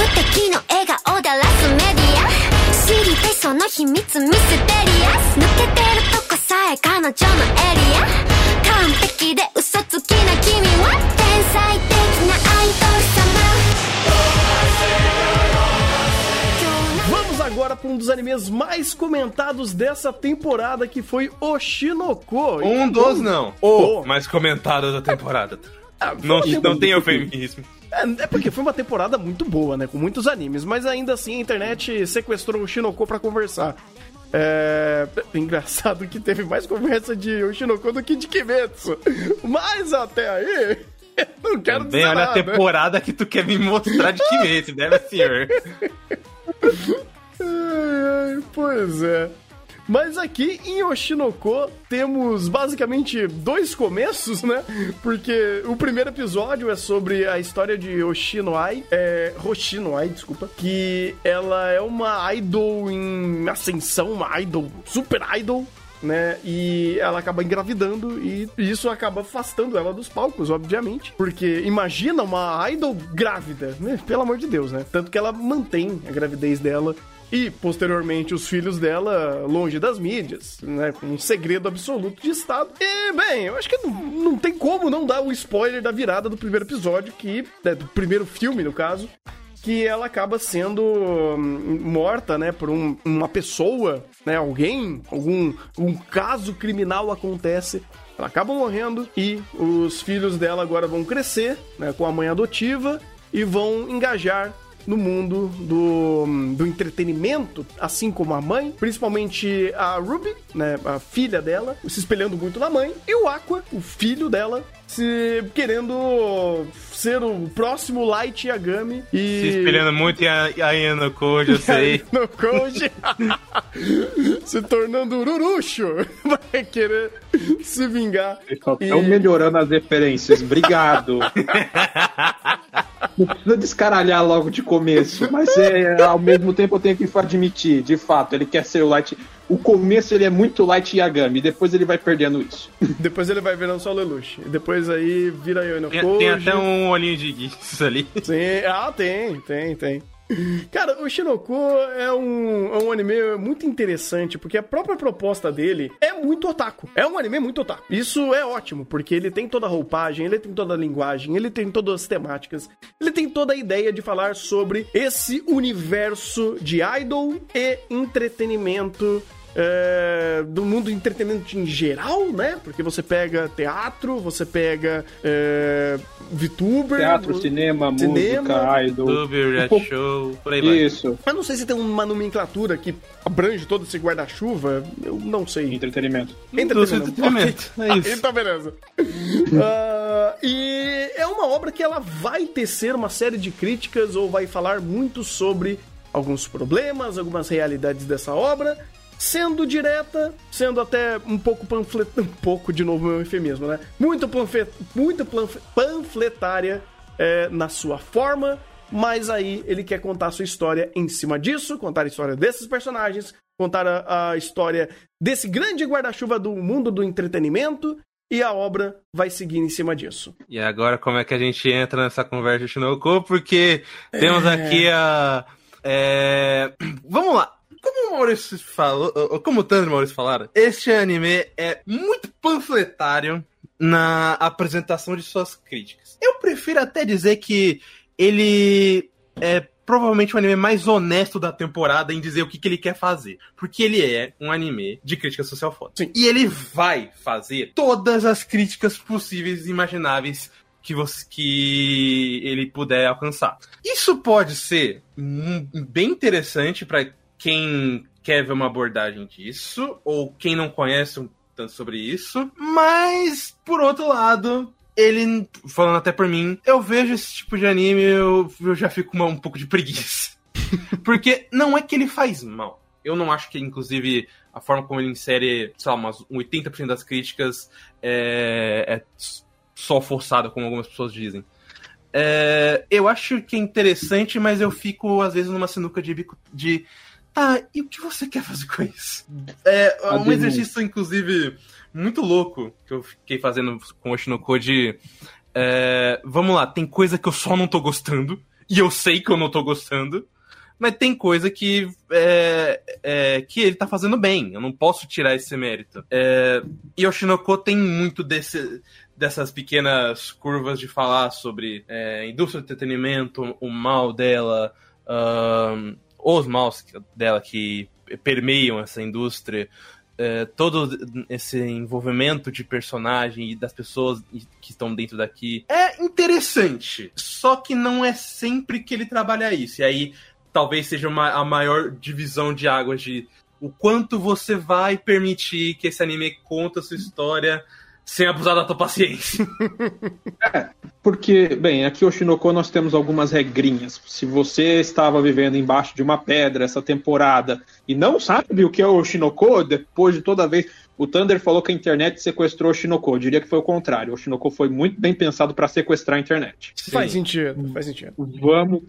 無敵の笑顔でラスメディア知りたいその秘密ミステリアス抜けてるとこさえ彼女のエリア完璧で嘘つきな君は天才的なアイドル様 Vamos agora para um dos animes mais comentados dessa temporada, que foi Oshinoko. Um dos não. O. O mais comentado da temporada. Ah, foi Não, uma não tem temporada- eufemismo. É, é porque foi uma temporada muito boa, né? Com muitos animes, mas ainda assim a internet sequestrou o Shinoko pra conversar. É... Engraçado que teve mais conversa de Oshinoko do que de Kimetsu. Mas até aí, não quero Também dizer olha a nada. temporada que tu quer me mostrar de Kimetsu, deve senhor. Ai, ai, pois é. Mas aqui em Oshinoko temos basicamente dois começos, né? Porque o primeiro episódio é sobre a história de Oshinoai, é, Hoshinoai, desculpa, que ela é uma idol em ascensão, uma idol, super idol, né? E ela acaba engravidando e isso acaba afastando ela dos palcos, obviamente. Porque imagina uma idol grávida, né? Pelo amor de Deus, né? Tanto que ela mantém a gravidez dela e, posteriormente, os filhos dela longe das mídias, né? Um segredo absoluto de Estado. E, bem, eu acho que não, não tem como não dar o spoiler da virada do primeiro episódio, que. né, do primeiro filme, no caso. Que ela acaba sendo hum, morta, né, por um- uma pessoa, né, alguém, algum um caso criminal acontece ela acaba morrendo e os filhos dela agora vão crescer, né, com a mãe adotiva e vão engajar no mundo do, do entretenimento, assim como a mãe, principalmente a Ruby, né, a filha dela, se espelhando muito na mãe, e o Aqua, o filho dela, se querendo ser o próximo Light Yagami e Se espelhando muito em a, a Yano Code, eu sei. no Koji se tornando Ururuxo vai querer se vingar Estão melhorando as referências. Obrigado. Não precisa descaralhar logo de começo, mas é, ao mesmo tempo eu tenho que admitir, de fato, ele quer ser o Light. O começo ele é muito Light Yagami, depois ele vai perdendo isso. Depois ele vai virando só Lelouch. Depois aí vira Yono Tem, Koji. tem até um olhinho de Geeks ali. Sim, ah, tem, tem, tem. Cara, o Shinoku é um, é um anime muito interessante, porque a própria proposta dele é muito otaku. É um anime muito otaku. Isso é ótimo, porque ele tem toda a roupagem, ele tem toda a linguagem, ele tem todas as temáticas, ele tem toda a ideia de falar sobre esse universo de idol e entretenimento é, do mundo do entretenimento em geral, né? Porque você pega teatro, você pega é, VTuber. Teatro, cinema, cinema, música, idol. YouTube, Um pouco- Show, por aí vai. Isso, Mas não sei se tem uma nomenclatura que abrange todo esse guarda-chuva. Eu não sei. entretenimento. Do entretenimento, Ok. é isso. Então, beleza. Ah, e é uma obra que ela vai tecer uma série de críticas ou vai falar muito sobre alguns problemas, algumas realidades dessa obra, sendo direta, sendo até um pouco panflet... um pouco de novo meu eufemismo, né? Muito, panflet... muito panfletária é, na sua forma, mas aí ele quer contar a sua história em cima disso, contar a história desses personagens, contar a, a história desse grande guarda-chuva do mundo do entretenimento. E a obra vai seguir em cima disso. E agora como é que a gente entra nessa conversa de Shinoko? Porque temos É. aqui a... é, Vamos lá. Como o Maurício falou, ou como o Tandro e o Maurício falaram, este anime é muito panfletário na apresentação de suas críticas. Eu prefiro até dizer que ele é provavelmente o anime mais honesto da temporada em dizer o que, que ele quer fazer. Porque ele é um anime de crítica social foda. Sim. E ele vai fazer todas as críticas possíveis e imagináveis que, você, que ele puder alcançar. Isso pode ser bem interessante para quem quer ver uma abordagem disso, ou quem não conhece um tanto sobre isso, mas, por outro lado, ele, falando até por mim, eu vejo esse tipo de anime, eu, eu já fico com uma- um pouco de preguiça. Porque não é que ele faz mal. Eu não acho que, inclusive, a forma como ele insere, sei lá, umas um 80% das críticas é, é só forçada, como algumas pessoas dizem. É, eu acho que é interessante, mas eu fico, às vezes, numa sinuca de bico de. Tá, e o que você quer fazer com isso? É um exercício, inclusive, muito louco que eu fiquei fazendo com o Oshinoko de. é, vamos lá, tem coisa que eu só não tô gostando. e eu sei que eu não tô gostando. Mas tem coisa que, é, é, que ele tá fazendo bem. Eu não posso tirar esse mérito. É, e o Shinoko tem muito desse, dessas pequenas curvas de falar sobre é, indústria do entretenimento, o mal dela, um, os maus dela que permeiam essa indústria, é, todo esse envolvimento de personagem e das pessoas que estão dentro daqui é interessante. Só que não é sempre que ele trabalha isso. E aí talvez seja uma, a maior divisão de águas de o quanto você vai permitir que esse anime conta a sua história sem abusar da tua paciência. é, porque, bem, aqui o Shinoko nós temos algumas regrinhas. Se você estava vivendo embaixo de uma pedra essa temporada e não sabe o que é o Shinoko, depois de toda vez. O Thunder falou que a internet sequestrou o Shinoko. Eu diria que foi o contrário. O Shinoko foi muito bem pensado para sequestrar a internet. Sim. Faz sentido, faz sentido. Vamos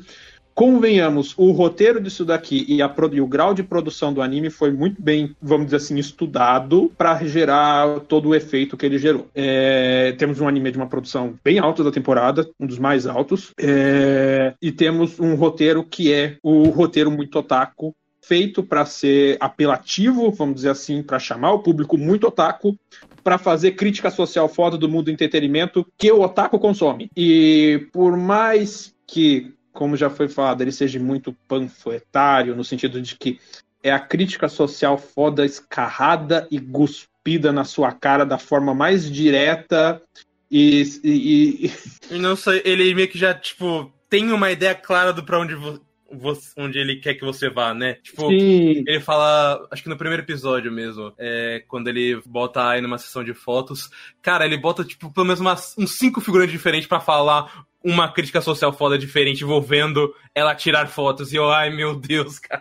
convenhamos, o roteiro disso daqui e, a, e, o grau de produção do anime foi muito bem, vamos dizer assim, estudado para gerar todo o efeito que ele gerou. É, temos um anime de uma produção bem alta da temporada, um dos mais altos, é, e temos um roteiro que é o roteiro muito otaku, feito para ser apelativo, vamos dizer assim, para chamar o público muito otaku, para fazer crítica social foda do mundo do entretenimento que o otaku consome. E por mais que como já foi falado, ele seja muito panfletário, no sentido de que é a crítica social foda, escarrada e guspida na sua cara da forma mais direta e. e, e... não sei, ele meio que já, tipo, tem uma ideia clara do pra onde você, onde ele quer que você vá, né? Tipo, Sim. ele fala, acho que no primeiro episódio mesmo, é, quando ele bota aí numa sessão de fotos, cara, ele bota, tipo, pelo menos umas, uns cinco figurantes diferentes para falar uma crítica social foda diferente envolvendo ela tirar fotos. E eu, ai meu Deus, cara.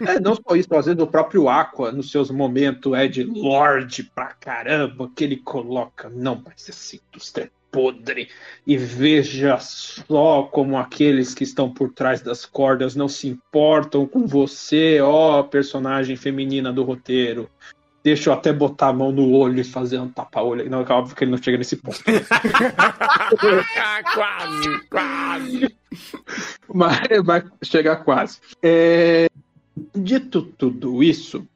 É, não só isso, às vezes o próprio Aqua, nos seus momentos, é de Lorde pra caramba, que ele coloca, não, mas indústria é podre, e veja só como aqueles que estão por trás das cordas não se importam com você, ó, personagem feminina do roteiro. Deixa eu até botar a mão no olho e fazer um tapa-olho. Não, é óbvio que ele não chega nesse ponto. quase, quase. Mas vai chegar quase. É... Dito tudo isso,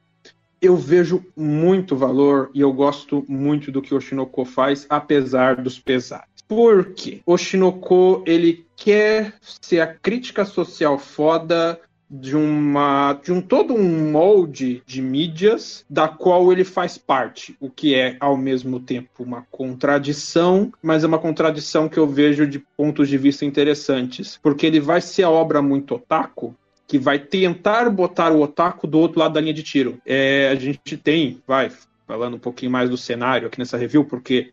eu vejo muito valor e eu gosto muito do que o Shinoko faz, apesar dos pesares. Por quê? O Shinoko, ele quer ser a crítica social foda de uma de um todo um molde de mídias da qual ele faz parte, o que é ao mesmo tempo uma contradição, mas é uma contradição que eu vejo de pontos de vista interessantes, porque ele vai ser a obra muito otaku, que vai tentar botar o otaku do outro lado da linha de tiro. É, a gente tem, vai, falando um pouquinho mais do cenário aqui nessa review, porque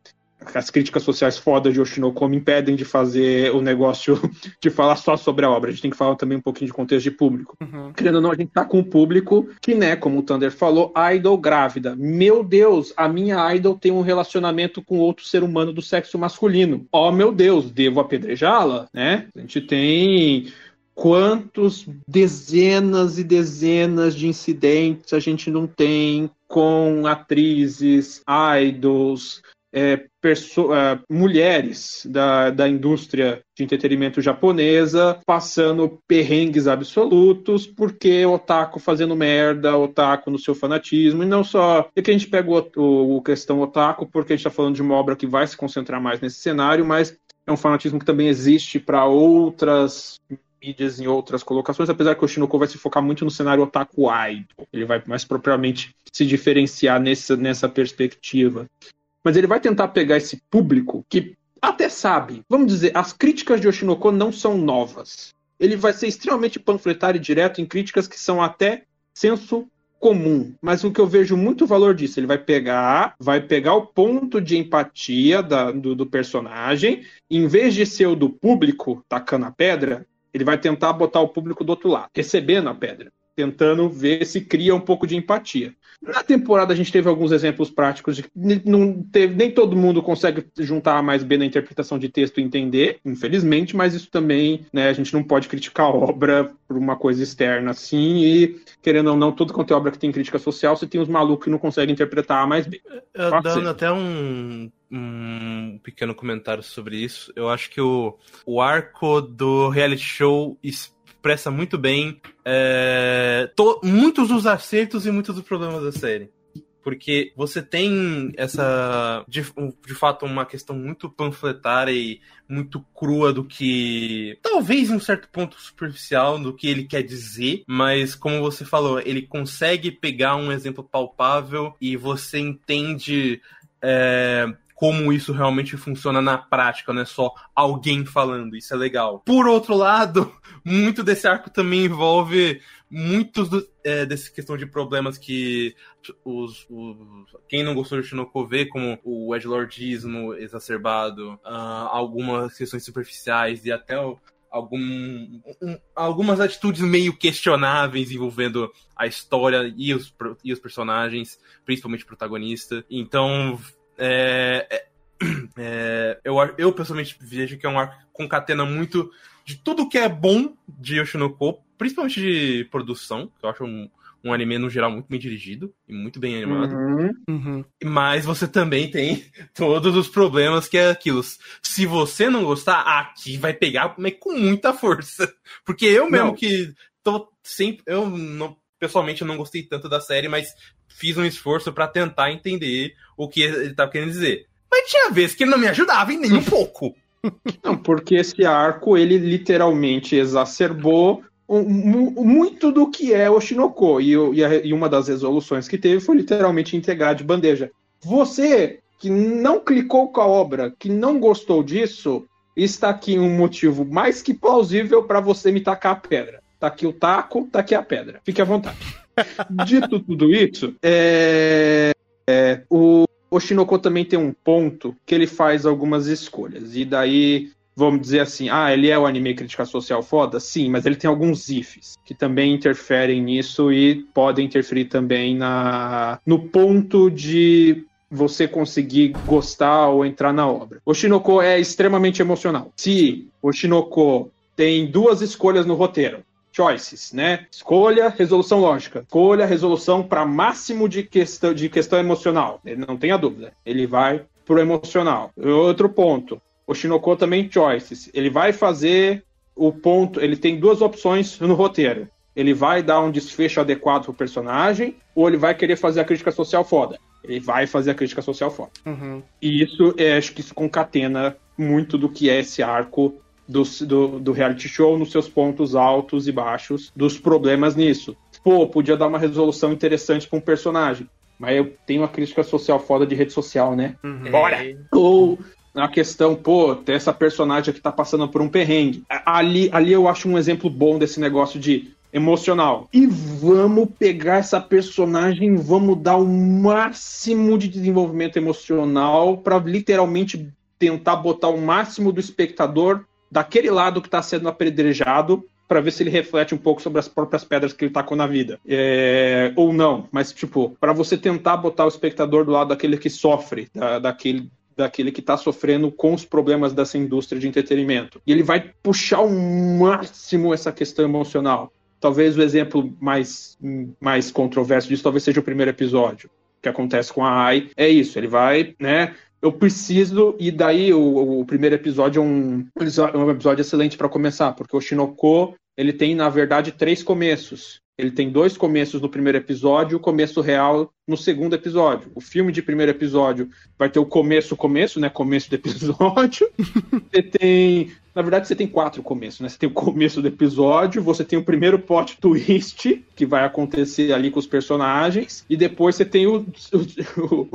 as críticas sociais fodas de Oshinoko me impedem de fazer o negócio de falar só sobre a obra. A gente tem que falar também um pouquinho de contexto de público. Uhum. Querendo ou não, a gente tá com um público que, né, como o Thunder falou, idol grávida. Meu Deus, a minha idol tem um relacionamento com outro ser humano do sexo masculino. Oh, meu Deus, devo apedrejá-la, né? A gente tem quantos dezenas e dezenas de incidentes a gente não tem com atrizes, idols, é, é, mulheres da, da indústria de entretenimento japonesa passando perrengues absolutos porque otaku fazendo merda, otaku no seu fanatismo, e não só. E que a gente pega o, o, o questão otaku porque a gente está falando de uma obra que vai se concentrar mais nesse cenário, mas é um fanatismo que também existe para outras mídias em outras colocações, apesar que o Shinoko vai se focar muito no cenário otaku idol. Ele vai mais propriamente se diferenciar nessa, nessa perspectiva mas ele vai tentar pegar esse público que até sabe. Vamos dizer, as críticas de Oshinoko não são novas. Ele vai ser extremamente panfletário e direto em críticas que são até senso comum. Mas o que eu vejo muito valor disso, ele vai pegar, vai pegar o ponto de empatia da, do, do personagem, em vez de ser o do público tacando a pedra, ele vai tentar botar o público do outro lado, recebendo a pedra tentando ver se cria um pouco de empatia. Na temporada a gente teve alguns exemplos práticos de que não teve, nem todo mundo consegue juntar a mais B na interpretação de texto e entender, infelizmente, mas isso também, né, a gente não pode criticar a obra por uma coisa externa assim, e querendo ou não, tudo quanto é obra que tem crítica social, você tem os malucos que não conseguem interpretar a mais B. Eu, dando até um, um pequeno comentário sobre isso, eu acho que o, o arco do reality show expressa muito bem é, to, muitos dos acertos e muitos dos problemas da série. Porque você tem essa, de, de fato, uma questão muito panfletária e muito crua do que. Talvez em um certo ponto superficial do que ele quer dizer, mas como você falou, ele consegue pegar um exemplo palpável e você entende é, como isso realmente funciona na prática, não é só alguém falando, isso é legal. Por outro lado, muito desse arco também envolve muitos do, é, questão de problemas que os, os, quem não gostou de Shinoko vê, como o edgelordismo exacerbado, uh, algumas questões superficiais e até o, algum, um, algumas atitudes meio questionáveis envolvendo a história e os, e os personagens, principalmente o protagonista. Então, é, é, é, eu, eu pessoalmente vejo que é um arco que concatena muito de tudo que é bom de Yoshinoko, principalmente de produção, que eu acho um, um anime no geral muito bem dirigido e muito bem animado. Uhum. Uhum. Mas você também tem todos os problemas que é aquilo. Se você não gostar, aqui vai pegar mas com muita força. Porque eu mesmo não. que tô sempre. Eu não, pessoalmente eu não gostei tanto da série, mas fiz um esforço para tentar entender o que ele estava querendo dizer. Mas tinha vezes que ele não me ajudava em nem um pouco. Não, porque esse arco, ele literalmente exacerbou muito do que é o. E, e, uma das resoluções que teve foi literalmente integrar de bandeja. Você que não clicou com a obra, que não gostou disso, está aqui um motivo mais que plausível para você me tacar a pedra. Tá aqui o taco, tá aqui a pedra. Fique à vontade. Dito tudo isso, é, é, o Oshinoko também tem um ponto que ele faz algumas escolhas. E daí, vamos dizer assim, ah, ele é o anime crítica social foda? Sim, mas ele tem alguns ifs que também interferem nisso e podem interferir também na, no ponto de você conseguir gostar ou entrar na obra. O Shinoko é extremamente emocional. Se o Shinoko tem duas escolhas no roteiro, choices, né? Escolha, resolução lógica. Escolha, resolução para máximo de questão, de questão emocional. Ele não tenha dúvida. Ele vai pro emocional. Outro ponto. O Shinoko também choices. Ele vai fazer o ponto. Ele tem duas opções no roteiro. Ele vai dar um desfecho adequado pro personagem, ou ele vai querer fazer a crítica social foda. Ele vai fazer a crítica social foda. Uhum. E isso, é, acho que isso concatena muito do que é esse arco do, do, do reality show nos seus pontos altos e baixos, dos problemas nisso. Pô, podia dar uma resolução interessante para um personagem. Mas eu tenho uma crítica social foda de rede social, né? Uhum. Bora! Ou na questão, pô, tem essa personagem que tá passando por um perrengue. Ali, ali eu acho um exemplo bom desse negócio de emocional. E vamos pegar essa personagem, vamos dar o máximo de desenvolvimento emocional para literalmente tentar botar o máximo do espectador daquele lado que está sendo apedrejado para ver se ele reflete um pouco sobre as próprias pedras que ele tacou na vida. É, ou não, mas tipo, para você tentar botar o espectador do lado daquele que sofre, da, daquele daquele que está sofrendo com os problemas dessa indústria de entretenimento. E ele vai puxar ao máximo essa questão emocional. Talvez o exemplo mais, mais controverso disso talvez seja o primeiro episódio que acontece com a Ai. É isso, ele vai, né, eu preciso, e daí o, o primeiro episódio é um, um episódio excelente para começar, porque o Shinoko ele tem, na verdade, três começos. Ele tem dois começos no primeiro episódio e o começo real no segundo episódio. O filme de primeiro episódio vai ter o começo, começo, né? Começo do episódio. você tem. Na verdade, você tem quatro começos, né? Você tem o começo do episódio, você tem o primeiro plot twist, que vai acontecer ali com os personagens, e depois você tem o, o,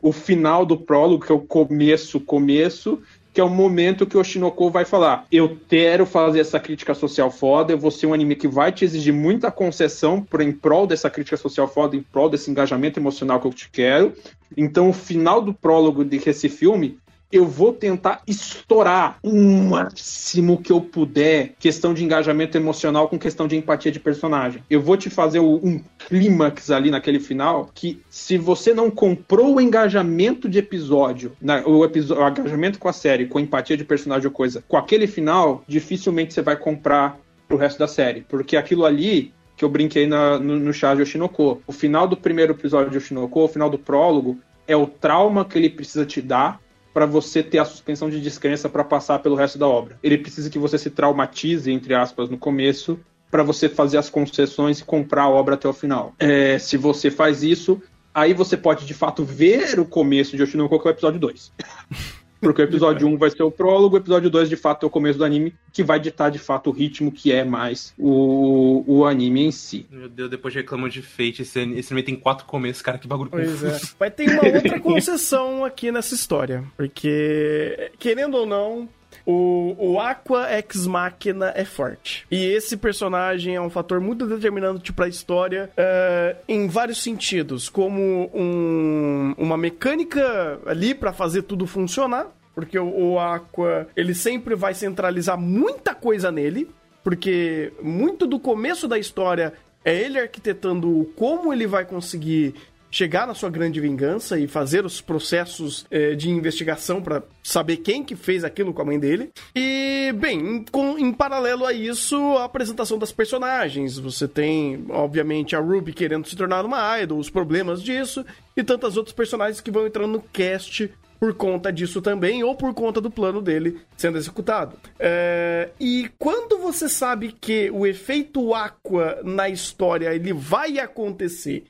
o final do prólogo, que é o começo, começo, que é o momento que o Shinoko vai falar: Eu quero fazer essa crítica social foda, eu vou ser um anime que vai te exigir muita concessão por em prol dessa crítica social foda, em prol desse engajamento emocional que eu te quero. Então, o final do prólogo desse filme eu vou tentar estourar o máximo que eu puder questão de engajamento emocional com questão de empatia de personagem. Eu vou te fazer um clímax ali naquele final que se você não comprou o engajamento de episódio, o, episódio, o engajamento com a série, com empatia de personagem ou coisa, com aquele final, dificilmente você vai comprar pro resto da série, porque aquilo ali que eu brinquei na, no, no chá de Oshinoko. O final do primeiro episódio de Oshinoko, o final do prólogo, é o trauma que ele precisa te dar para você ter a suspensão de descrença para passar pelo resto da obra. Ele precisa que você se traumatize, entre aspas, no começo, para você fazer as concessões e comprar a obra até o final. É, se você faz isso, aí você pode de fato ver o começo de Oshinoko, que é o episódio 2. Porque o episódio 1 vai ser o prólogo, o episódio 2 de fato é o começo do anime, que vai ditar de fato o ritmo que é mais o, o anime em si. Meu Deus, depois reclamam de Fate, esse, esse anime tem quatro começos, cara, que bagulho Pois é. Vai ter uma outra concessão aqui nessa história, porque, querendo ou não, o, o Aqua Ex Machina é forte. E esse personagem é um fator muito determinante para a história uh, em vários sentidos, como um, uma mecânica ali para fazer tudo funcionar. Porque o, o Aqua, ele sempre vai centralizar muita coisa nele, porque muito do começo da história é ele arquitetando como ele vai conseguir chegar na sua grande vingança e fazer os processos é, de investigação para saber quem que fez aquilo com a mãe dele. E, bem, com, em paralelo a isso, a apresentação das personagens. Você tem, obviamente, a Ruby querendo se tornar uma idol, os problemas disso, e tantas outros personagens que vão entrando no cast por conta disso também, ou por conta do plano dele sendo executado. É, e quando você sabe que o efeito Aqua na história ele vai acontecer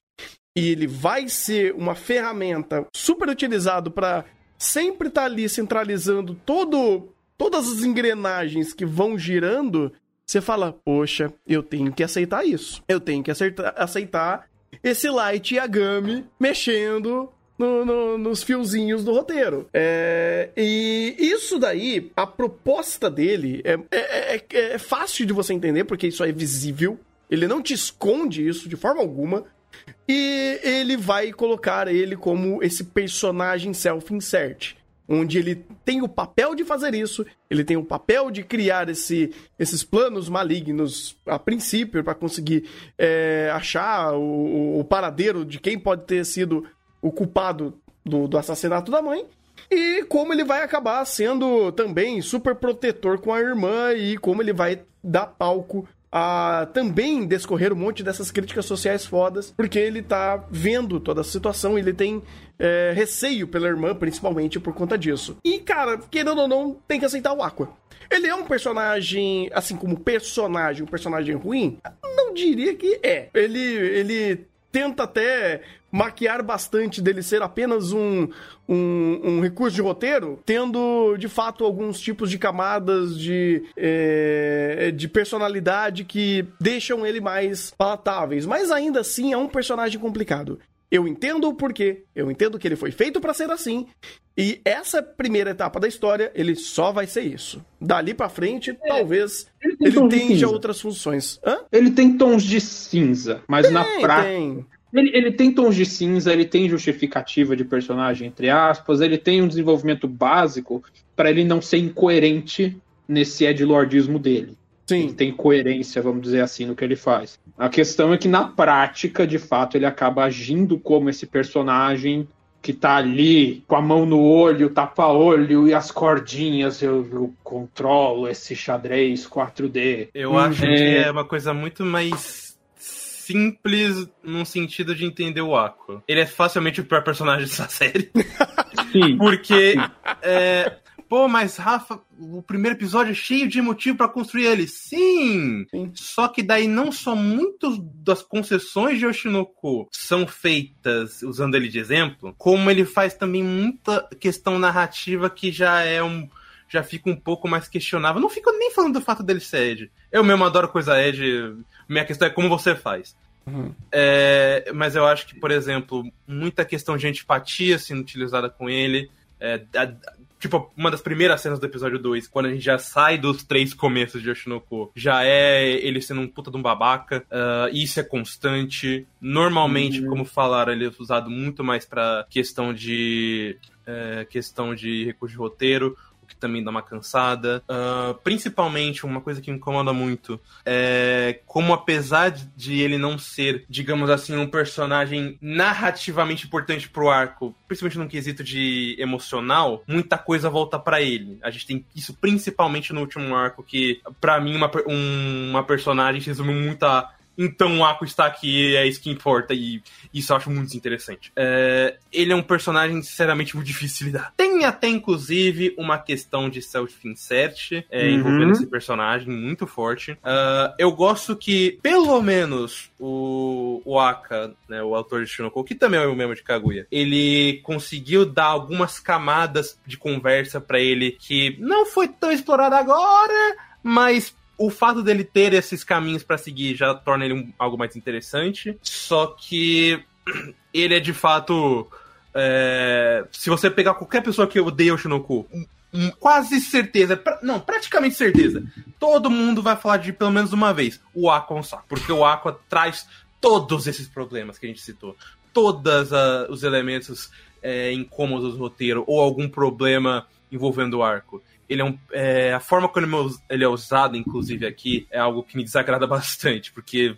e ele vai ser uma ferramenta super utilizado para sempre estar tá ali centralizando todo todas as engrenagens que vão girando, você fala, poxa, eu tenho que aceitar isso. Eu tenho que aceitar, esse Light Yagami mexendo no, no, nos fiozinhos do roteiro. É, e isso daí, a proposta dele é, é, é, é fácil de você entender, porque isso é visível. Ele não te esconde isso de forma alguma. E ele vai colocar ele como esse personagem self-insert. Onde ele tem o papel de fazer isso, ele tem o papel de criar esse, esses planos malignos a princípio, para conseguir é, achar o, o, paradeiro de quem pode ter sido o culpado do, do assassinato da mãe. E como ele vai acabar sendo também super protetor com a irmã e como ele vai dar palco a também descorrer um monte dessas críticas sociais fodas, porque ele tá vendo toda a situação, ele tem é, receio pela irmã, principalmente por conta disso. E, cara, querendo ou não, tem que aceitar o Aqua. Ele é um personagem, assim como personagem, um personagem ruim? Não diria que é. Ele, ele tenta até maquiar bastante dele ser apenas um, um, um, recurso de roteiro, tendo de fato alguns tipos de camadas de, é, de personalidade que deixam ele mais palatáveis. Mas ainda assim é um personagem complicado. Eu entendo o porquê, eu entendo que ele foi feito para ser assim, e essa primeira etapa da história, ele só vai ser isso. Dali para frente, é, talvez ele, ele tenha outras funções. Hã? Ele tem tons de cinza, mas tem, na prática ele, ele, tem tons de cinza, ele tem justificativa de personagem, entre aspas, ele tem um desenvolvimento básico para ele não ser incoerente nesse edlordismo dele. Sim. Ele tem coerência, vamos dizer assim, no que ele faz. A questão é que na prática, de fato, ele acaba agindo como esse personagem que tá ali com a mão no olho, tapa-olho e as cordinhas, eu, eu, controlo esse xadrez 4D. Eu acho é... que é uma coisa muito mais simples num sentido de entender o Aqua. Ele é facilmente o pior personagem dessa série. Sim. Porque. É, Pô, mas Rafa, o primeiro episódio é cheio de motivo para construir ele. Sim! Sim! Só que daí não só muitas das concessões de Oshinoko são feitas usando ele de exemplo, como ele faz também muita questão narrativa que já é um já fica um pouco mais questionável. Não fico nem falando do fato dele ser Ed. Eu mesmo adoro coisa Ed. Minha questão é como você faz. Uhum. É, mas eu acho que, por exemplo, muita questão de antipatia sendo utilizada com ele. É, tipo, uma das primeiras cenas do episódio 2, quando a gente já sai dos três começos de Oshinoko, já é ele sendo um puta de um babaca. Uh, isso é constante. Normalmente, uhum. como falaram, ele é usado muito mais pra questão de. É, questão de recurso de roteiro que também dá uma cansada. Uh, principalmente, uma coisa que me incomoda muito é como, apesar de ele não ser, digamos assim, um personagem narrativamente importante pro arco, principalmente num quesito de emocional, muita coisa volta para ele. A gente tem isso principalmente no último arco, que para mim uma, um, uma personagem resume muito a então o Aqua está aqui, é isso que importa, e isso eu acho muito interessante. É, ele é um personagem, sinceramente, muito difícil de lidar. Tem até, inclusive, uma questão de self-insert é, uhum. envolvendo esse personagem muito forte. Uh, eu gosto que, pelo menos, o, o Aka, né, o autor de Shinoko, que também é o mesmo de Kaguya, ele conseguiu dar algumas camadas de conversa para ele que não foi tão explorada agora, mas o fato dele ter esses caminhos para seguir já torna ele um, algo mais interessante. Só que ele é de fato. É, se você pegar qualquer pessoa que odeia o Shinoku, quase certeza, pra, não, praticamente certeza, todo mundo vai falar de pelo menos uma vez o Aqua um saco, porque o Aqua traz todos esses problemas que a gente citou, todos uh, os elementos é, incômodos do roteiro ou algum problema envolvendo o arco ele é um. É, a forma como ele é usado, inclusive, aqui, é algo que me desagrada bastante, porque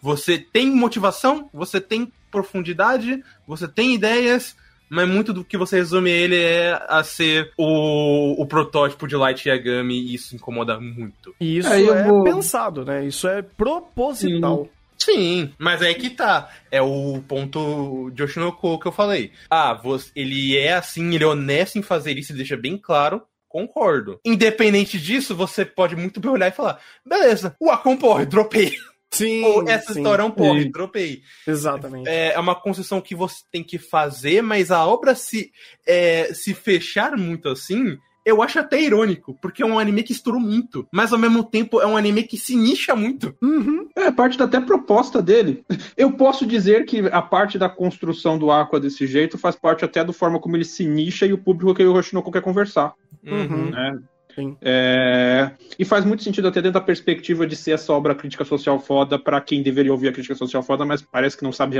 você tem motivação, você tem profundidade, você tem ideias, mas muito do que você resume ele é a ser o, o protótipo de Light Yagami e isso incomoda muito. E isso é, é vou... pensado, né? Isso é proposital. Sim. Sim, mas é que tá. É o ponto de Oshinoko que eu falei. Ah, você, ele é assim, ele é honesto em fazer isso, ele deixa bem claro. Concordo. Independente disso, você pode muito bem olhar e falar: beleza, o Akon porre, dropei. Sim. Ou essa sim, história é um porre, dropei. Exatamente. É, é, uma concessão que você tem que fazer, mas a obra se, é, se fechar muito assim. Eu acho até irônico, porque é um anime que estourou muito, mas ao mesmo tempo é um anime que se nicha muito. Uhum. É parte da até proposta dele. Eu posso dizer que a parte da construção do Aqua desse jeito faz parte até da forma como ele se nicha e o público que o Hoshinoku quer conversar. Uhum. Né? É... E faz muito sentido até dentro da perspectiva de ser essa obra crítica social foda para quem deveria ouvir a crítica social foda, mas parece que não sabe,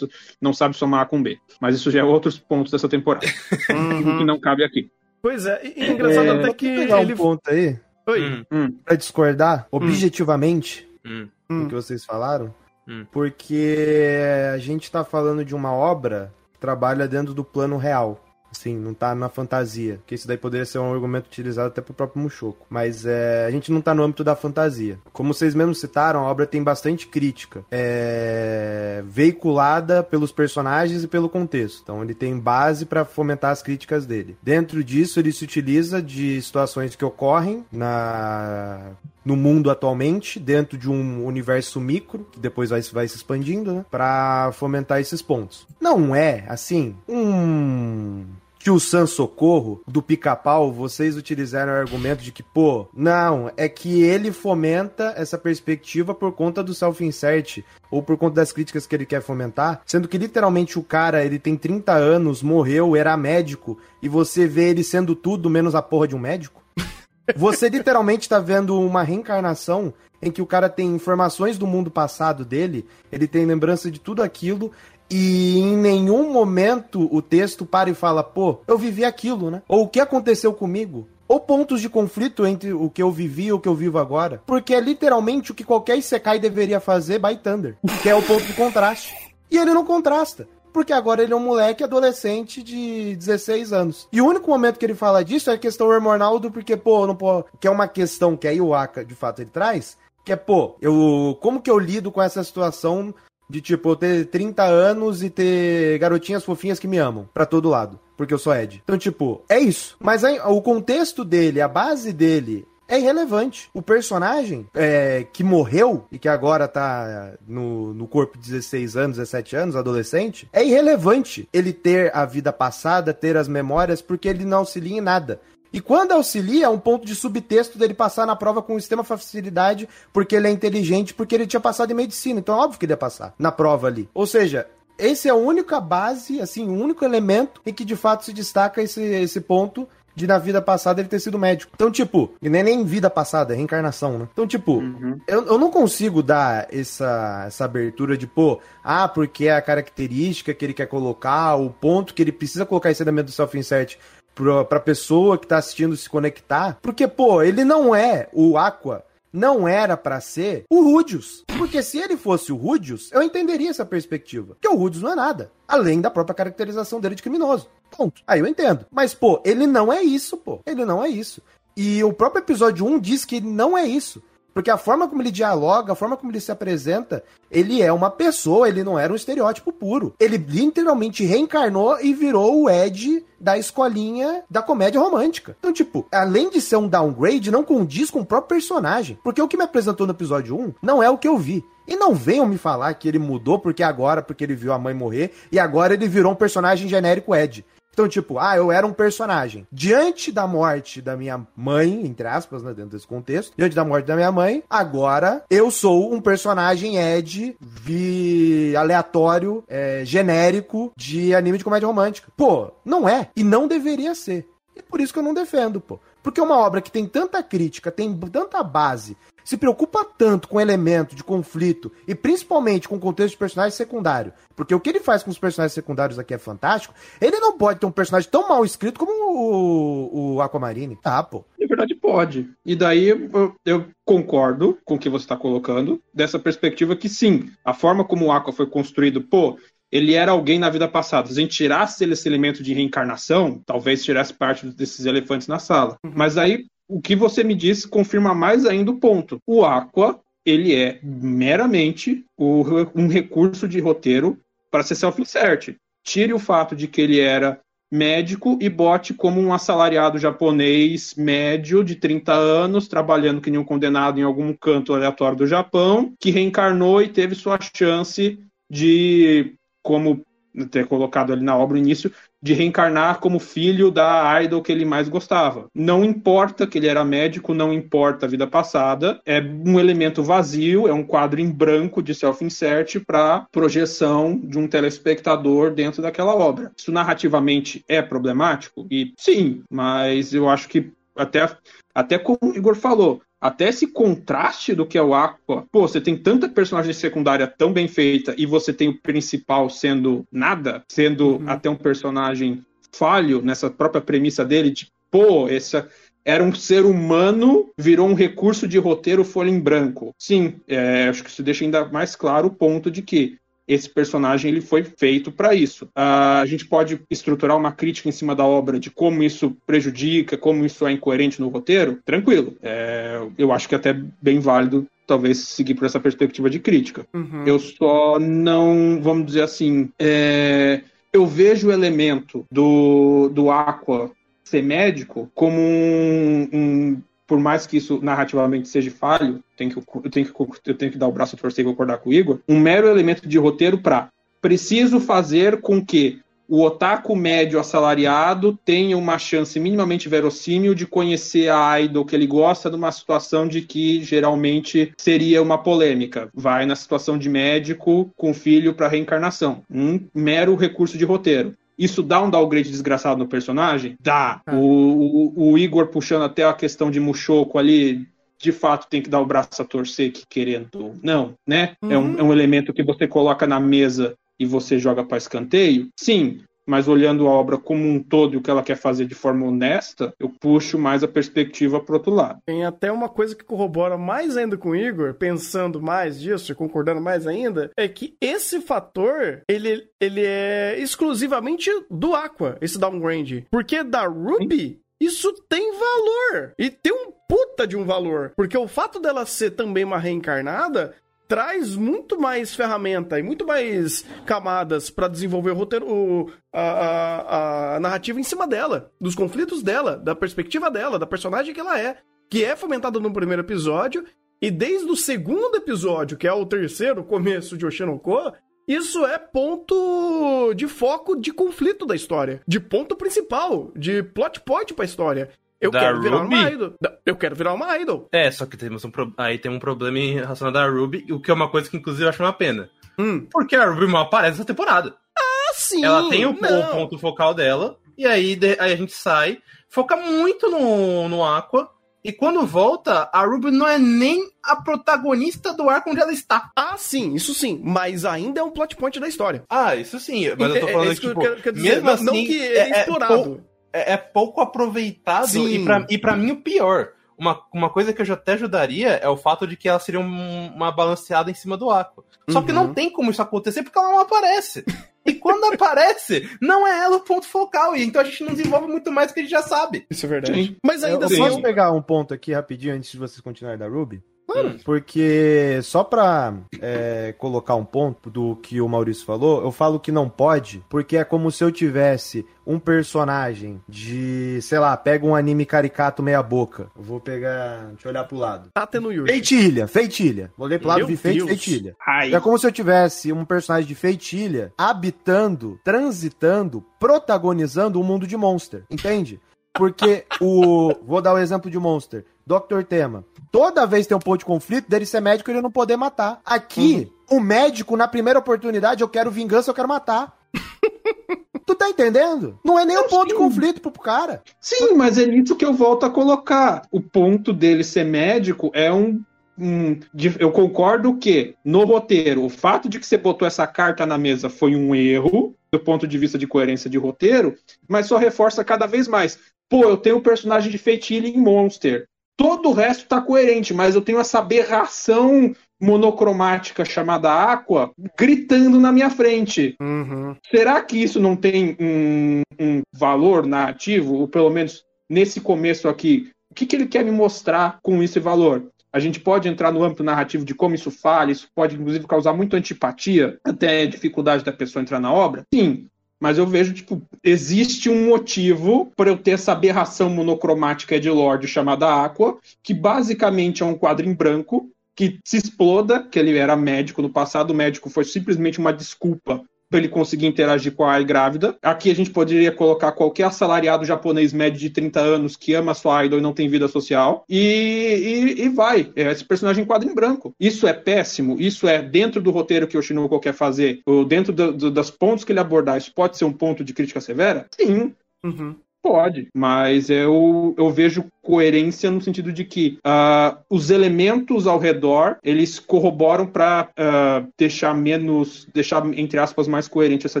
não sabe somar A com B. Mas isso já é outros pontos dessa temporada. Uhum. que não cabe aqui. Pois é, e, engraçado é, até que. ele... um ponto aí. Oi. Hum. Pra discordar, hum. objetivamente, hum. do que vocês falaram, hum. porque a gente tá falando de uma obra que trabalha dentro do plano real. Sim, não tá na fantasia. Que isso daí poderia ser um argumento utilizado até pro próprio Mushoku. Mas é, a gente não tá no âmbito da fantasia. Como vocês mesmos citaram, a obra tem bastante crítica. É, veiculada pelos personagens e pelo contexto. Então ele tem base para fomentar as críticas dele. Dentro disso, ele se utiliza de situações que ocorrem na no mundo atualmente, dentro de um universo micro, que depois vai, vai se expandindo, né? Pra fomentar esses pontos. Não é, assim, um que o San Socorro do pica-pau, vocês utilizaram o argumento de que, pô, não, é que ele fomenta essa perspectiva por conta do self-insert ou por conta das críticas que ele quer fomentar, sendo que literalmente o cara, ele tem 30 anos, morreu, era médico, e você vê ele sendo tudo menos a porra de um médico? Você literalmente tá vendo uma reencarnação em que o cara tem informações do mundo passado dele, ele tem lembrança de tudo aquilo, e em nenhum momento o texto para e fala, pô, eu vivi aquilo, né? Ou o que aconteceu comigo? Ou pontos de conflito entre o que eu vivi e o que eu vivo agora. Porque é literalmente o que qualquer Isekai deveria fazer by Thunder, que é o ponto de contraste. E ele não contrasta porque agora ele é um moleque adolescente de 16 anos. E o único momento que ele fala disso é a questão Hermonaldo, porque, pô, não pô, que é uma questão que aí o Aka, de fato, ele traz, que é, pô, eu, como que eu lido com essa situação de, tipo, eu ter 30 anos e ter garotinhas fofinhas que me amam, para todo lado, porque eu sou Ed. Então, tipo, é isso. Mas aí, o contexto dele, a base dele, é irrelevante. O personagem é, que morreu e que agora tá no, no corpo de 16 anos, 17 anos, adolescente, é irrelevante ele ter a vida passada, ter as memórias, porque ele não auxilia em nada. E quando auxilia, é um ponto de subtexto dele passar na prova com extrema facilidade, porque ele é inteligente, porque ele tinha passado em medicina. Então é óbvio que ele ia passar na prova ali. Ou seja, esse é a única base, assim, o único elemento em que de fato se destaca esse, esse ponto de na vida passada ele ter sido médico. Então, tipo, e nem, nem vida passada, é reencarnação, né? Então, tipo, uhum. eu, eu não consigo dar essa, essa abertura de, pô, ah, porque é a característica que ele quer colocar, o ponto que ele precisa colocar esse elemento do self-insert pra, pessoa que tá assistindo se conectar. Porque, pô, ele não é o Aqua não era para ser o Rudius. Porque se ele fosse o Rudius, eu entenderia essa perspectiva. Que o Rudius não é nada, além da própria caracterização dele de criminoso. Ponto. Aí eu entendo. Mas, pô, ele não é isso, pô. Ele não é isso. E o próprio episódio 1 diz que não é isso. Porque a forma como ele dialoga, a forma como ele se apresenta, ele é uma pessoa, ele não era um estereótipo puro. Ele literalmente reencarnou e virou o Ed da escolinha da comédia romântica. Então, tipo, além de ser um downgrade, não condiz com o próprio personagem. Porque o que me apresentou no episódio 1 não é o que eu vi. E não venham me falar que ele mudou porque agora, porque ele viu a mãe morrer, e agora ele virou um personagem genérico Ed. Então, tipo, ah, eu era um personagem. Diante da morte da minha mãe, entre aspas, né, dentro desse contexto, diante da morte da minha mãe, agora eu sou um personagem Ed, vi aleatório, é, genérico de anime de comédia romântica. Pô, não é. E não deveria ser. E por isso que eu não defendo, pô. Porque uma obra que tem tanta crítica, tem tanta base, se preocupa tanto com elemento de conflito e principalmente com o contexto de personagem secundário, porque o que ele faz com os personagens secundários aqui é fantástico, ele não pode ter um personagem tão mal escrito como o, o Aquamarine. Ah, pô. Na verdade, pode. E daí eu, eu concordo com o que você está colocando, dessa perspectiva que sim, a forma como o Aqua foi construído, pô, ele era alguém na vida passada. Se a gente tirasse esse elemento de reencarnação, talvez tirasse parte desses elefantes na sala. Uhum. Mas aí o que você me disse confirma mais ainda o ponto. O Aqua, ele é meramente o, um recurso de roteiro para ser self-insert. Tire o fato de que ele era médico e bote como um assalariado japonês médio de 30 anos, trabalhando que nem um condenado em algum canto aleatório do Japão, que reencarnou e teve sua chance de, como ter colocado ali na obra no início, de reencarnar como filho da idol que ele mais gostava. Não importa que ele era médico, não importa a vida passada, é um elemento vazio, é um quadro em branco de self-insert para projeção de um telespectador dentro daquela obra. Isso narrativamente é problemático? E sim, mas eu acho que até, até como o Igor falou, até esse contraste do que é o Aqua. Pô, você tem tanta personagem secundária tão bem feita e você tem o principal sendo nada, sendo uhum. até um personagem falho nessa própria premissa dele de, pô, essa era um ser humano, virou um recurso de roteiro folha em branco. Sim, é, acho que isso deixa ainda mais claro o ponto de que esse personagem ele foi feito para isso. Uh, a gente pode estruturar uma crítica em cima da obra de como isso prejudica, como isso é incoerente no roteiro, tranquilo. É, eu acho que é até bem válido talvez seguir por essa perspectiva de crítica. Uhum. Eu só não, vamos dizer assim, é, eu vejo o elemento do, do Aqua ser médico como um, um por mais que isso narrativamente seja falho, tem que, eu, tenho que, eu tenho que dar o braço a torcer e concordar com o Igor, um mero elemento de roteiro para preciso fazer com que o otaku médio assalariado tenha uma chance minimamente verossímil de conhecer a idol que ele gosta numa situação de que geralmente seria uma polêmica. Vai na situação de médico com filho para reencarnação. Um mero recurso de roteiro. Isso dá um downgrade desgraçado no personagem? Dá. Ah. O, o, o, Igor puxando até a questão de Muxoco ali, de fato tem que dar o braço a torcer que querendo. Não, né? Uhum. É, um, uhum. é um elemento que você coloca na mesa e você joga para escanteio? Sim, mas olhando a obra como um todo e o que ela quer fazer de forma honesta, eu puxo mais a perspectiva para outro lado. Tem até uma coisa que corrobora mais ainda com o Igor, pensando mais disso e concordando mais ainda, é que esse fator, ele, ele é exclusivamente do Aqua, esse downgrade. Porque da Ruby, isso tem valor. E tem um puta de um valor. Porque o fato dela ser também uma reencarnada traz muito mais ferramenta e muito mais camadas para desenvolver o roteiro, o, a, a, a, narrativa em cima dela, dos conflitos dela, da perspectiva dela, da personagem que ela é, que é fomentada no primeiro episódio e desde o segundo episódio, que é o terceiro começo de Oshinoko, isso é ponto de foco de conflito da história, de ponto principal, de plot point pra história. Eu da quero virar Ruby? uma idol. Eu quero virar uma idol. É, só que temos um pro... aí tem um problema relacionado à Ruby, o que é uma coisa que inclusive eu acho uma pena. Hum. Porque a Ruby mal aparece nessa temporada. Ah, sim! Ela tem o, ponto focal dela, e aí, aí a gente sai, foca muito no, no Aqua. E quando volta, a Ruby não é nem a protagonista do arco onde ela está. Ah, sim, isso sim. Mas ainda é um plot point da história. Ah, isso sim. Mas eu tô é, falando é, é que, tipo, que, eu dizer, mesmo não, assim, não que ele é, é explorado. É, é, pouco aproveitado. Sim. E pra, e pra mim, o pior. Uma, uma coisa que eu até ajudaria é o fato de que ela seria um, uma balanceada em cima do Aqua. Só uhum. que não uhum. tem como isso acontecer porque ela não aparece. E quando aparece, não é ela o ponto focal. E então a gente não desenvolve muito mais do que a gente já sabe. Isso é verdade. Sim. Mas ainda eu, assim. Posso pegar um ponto aqui rapidinho antes de vocês continuarem da Ruby? Hum. Porque só pra é, colocar um ponto do que o Maurício falou, eu falo que não pode, porque é como se eu tivesse um personagem de, sei lá, pega um anime caricato meia boca. Eu vou pegar, deixa eu olhar pro lado. Tá tendo Yuri. Feitilha, feitilha. Vou ler pro lado, vi feito, feitilha. Ai. É como se eu tivesse um personagem de feitilha habitando, transitando, protagonizando um mundo de Monster, entende? Porque o. Vou dar o um exemplo de Monster. Dr. Tema. Toda vez tem um ponto de conflito dele ser médico e ele não poder matar. Aqui, uhum. o médico, na primeira oportunidade, eu quero vingança, eu quero matar. tu tá entendendo? Não é nem um ponto sim. de conflito pro cara. Sim, mas é isso que eu volto a colocar. O ponto dele ser médico é um Hum, eu concordo que, no roteiro, o fato de que você botou essa carta na mesa foi um erro, do ponto de vista de coerência de roteiro, mas só reforça cada vez mais. Pô, eu tenho um personagem de feitiço em Monster. Todo o resto tá coerente, mas eu tenho essa aberração monocromática chamada Aqua gritando na minha frente. Uhum. Será que isso não tem um, um, valor narrativo? Ou pelo menos nesse começo aqui, o que, que ele quer me mostrar com esse valor? A gente pode entrar no âmbito narrativo de como isso fala, isso pode inclusive causar muita antipatia, até dificuldade da pessoa entrar na obra? Sim, mas eu vejo, tipo, existe um motivo para eu ter essa aberração monocromática de Lorde chamada Aqua, que basicamente é um quadro em branco, que se exploda, que ele era médico no passado, o médico foi simplesmente uma desculpa para ele conseguir interagir com a Ai grávida. Aqui a gente poderia colocar qualquer assalariado japonês médio de 30 anos que ama sua idol e não tem vida social. E, e, e vai. É esse personagem quadro em branco. Isso é péssimo. Isso é dentro do roteiro que o Shinoko quer fazer, ou dentro do, do, das pontos que ele abordar, isso pode ser um ponto de crítica severa? Sim. Uhum. Pode, mas eu, eu vejo coerência no sentido de que uh, os elementos ao redor eles corroboram para uh, ah, deixar menos, deixar entre aspas mais coerente essa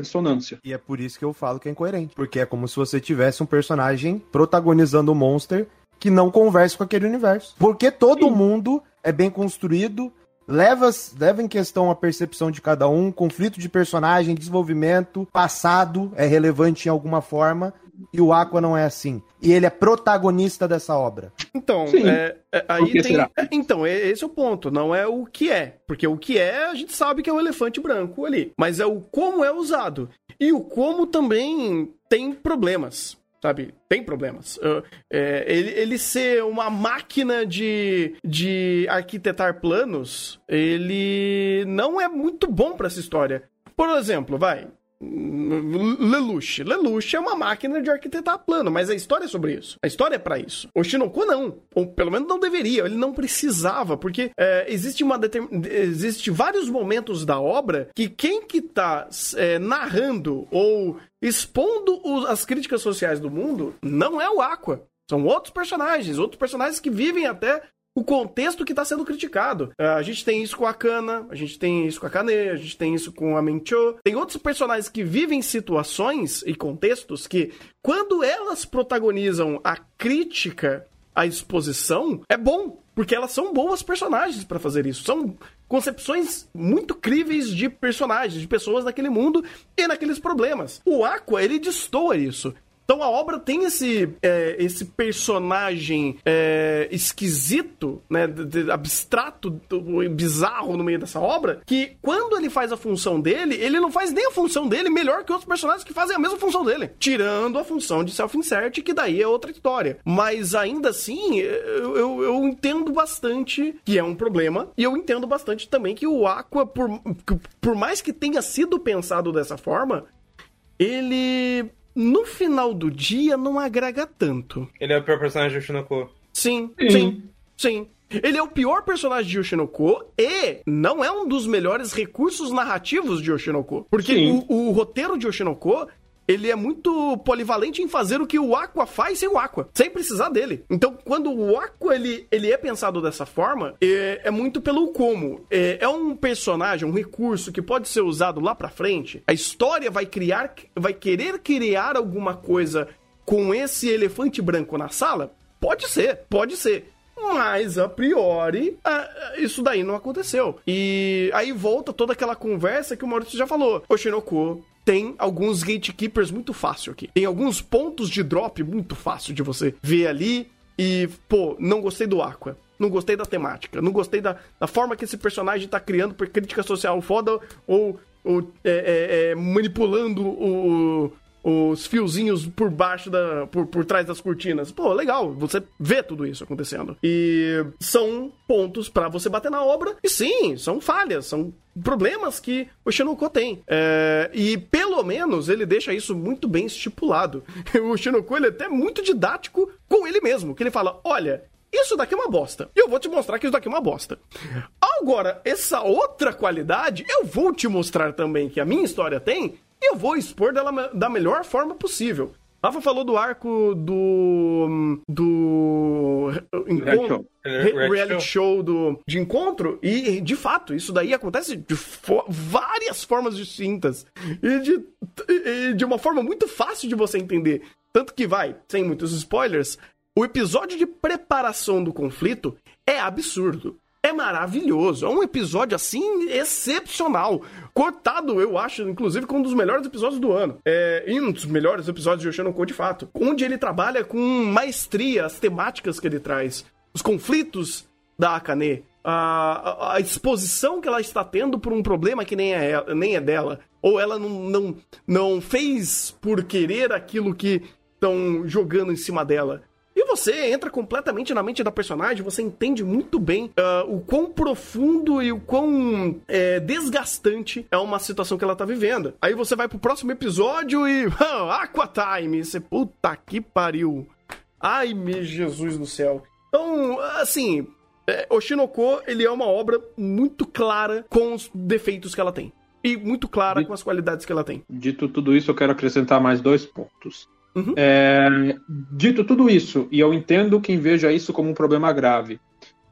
dissonância. E é por isso que eu falo que é incoerente, porque é como se você tivesse um personagem protagonizando o um monster que não converse com aquele universo, porque todo Sim. mundo é bem construído, leva, leva em questão a percepção de cada um, conflito de personagem, desenvolvimento, passado é relevante em alguma forma, e o Aqua não é assim. E ele é protagonista dessa obra. Então, é, é, aí tem. É, então, é, esse é o ponto. Não é o que é. Porque o que é, a gente sabe que é um elefante branco ali. Mas é o como é usado. E o como também tem problemas. Sabe? Tem problemas. Uh, é, ele, ele ser uma máquina de, de arquitetar planos, ele não é muito bom para essa história. Por exemplo, vai. Lelouch. Lelouch é uma máquina de arquitetar plano, mas a história é sobre isso. A história é para isso. O Shinoku não. Ou pelo menos não deveria. Ele não precisava, porque é, existe uma determin... existe vários momentos da obra que quem que tá é, narrando ou expondo os, as críticas sociais do mundo não é o Aqua. São outros personagens, outros personagens que vivem até o contexto que está sendo criticado. Uh, a gente tem isso com a Kana, a gente tem isso com a Kane, a gente tem isso com a Mencho. Tem outros personagens que vivem situações e contextos que, quando elas protagonizam a crítica à exposição, é bom. Porque elas são boas personagens para fazer isso. São concepções muito críveis de personagens, de pessoas naquele mundo e naqueles problemas. O Aqua, ele destoa isso. Então a obra tem esse, é, esse personagem é, esquisito, né, de, de, abstrato, bizarro no meio dessa obra, que quando ele faz a função dele, ele não faz nem a função dele melhor que outros personagens que fazem a mesma função dele. Tirando a função de self-insert, que daí é outra história. Mas ainda assim, eu, eu, eu, entendo bastante que é um problema, e eu entendo bastante também que o Aqua, por, por mais que tenha sido pensado dessa forma, ele no final do dia não agrega tanto. Ele é o pior personagem de Shinoko. Sim, sim, sim, sim. Ele é o pior personagem de Yoshinoko e não é um dos melhores recursos narrativos de Yoshinoko. Porque o, o, roteiro de Yoshinoko ele é muito polivalente em fazer o que o Aqua faz sem o Aqua, sem precisar dele. Então, quando o Aqua ele, ele é pensado dessa forma, é, é muito pelo como. É, é, um personagem, um recurso que pode ser usado lá pra frente. A história vai criar, vai querer criar alguma coisa com esse elefante branco na sala? Pode ser, pode ser. Mas, a priori, isso daí não aconteceu. E aí volta toda aquela conversa que o Maurício já falou. O Shinoko tem alguns gatekeepers muito fácil aqui. Tem alguns pontos de drop muito fácil de você ver ali. E, pô, não gostei do Aqua. Não gostei da temática. Não gostei da, da forma que esse personagem tá criando por crítica social foda ou, ou é, é, é, manipulando o, os fiozinhos por baixo da. por, por trás das cortinas. Pô, legal, você vê tudo isso acontecendo. E são pontos para você bater na obra. E sim, são falhas, são problemas que o Shinoko tem. É, e pelo menos ele deixa isso muito bem estipulado. O Shinoko ele é até muito didático com ele mesmo, que ele fala: olha. Isso daqui é uma bosta. E eu vou te mostrar que isso daqui é uma bosta. Agora, essa outra qualidade, eu vou te mostrar também que a minha história tem, eu vou expor dela da melhor forma possível. Rafa falou do arco do. do. Encontro, reality, reality show. show. do, de encontro, e de fato, isso daí acontece de fo várias formas distintas. E de, e de uma forma muito fácil de você entender. Tanto que vai, sem muitos spoilers, o episódio de preparação do conflito é absurdo é maravilhoso. É um episódio, assim, excepcional. Cortado, eu acho, inclusive, com um dos melhores episódios do ano. É, e um dos melhores episódios de Oceano de fato. Onde ele trabalha com maestria as temáticas que ele traz. Os conflitos da Akane. A, a, exposição que ela está tendo por um problema que nem é, nem é dela. Ou ela não, não, não fez por querer aquilo que estão jogando em cima dela. Você entra completamente na mente da personagem, você entende muito bem uh, o quão profundo e o quão é, desgastante é uma situação que ela tá vivendo. Aí você vai pro próximo episódio e. Aqua Time! Você, puta que pariu! Ai, meu Jesus do céu. Então, assim, é, Oshinoko, ele é uma obra muito clara com os defeitos que ela tem. E muito clara Dito, com as qualidades que ela tem. Dito tudo isso, eu quero acrescentar mais dois pontos. Uhum. É, dito tudo isso, e eu entendo quem veja isso como um problema grave,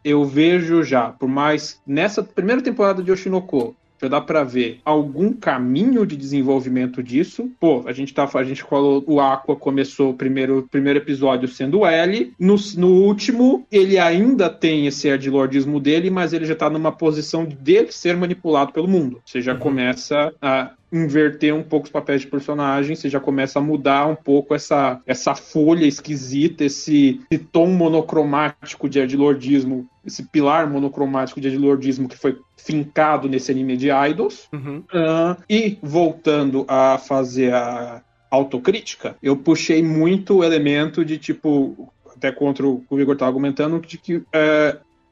eu vejo já, por mais nessa primeira temporada de Oshinoko, já dá para ver algum caminho de desenvolvimento disso. Pô, a gente tá, a gente falou, o Aqua começou o primeiro, primeiro episódio sendo L, no, no último ele ainda tem esse edgelordismo dele, mas ele já tá numa posição dele ser manipulado pelo mundo. Você já uhum. começa a inverter um pouco os papéis de personagem, você já começa a mudar um pouco essa, essa folha esquisita, esse, esse tom monocromático de edilordismo, esse pilar monocromático de edilordismo que foi fincado nesse anime de idols. Uhum. Uh, e voltando a fazer a autocrítica, eu puxei muito o elemento de tipo, até contra o que o Igor estava argumentando, de que uh,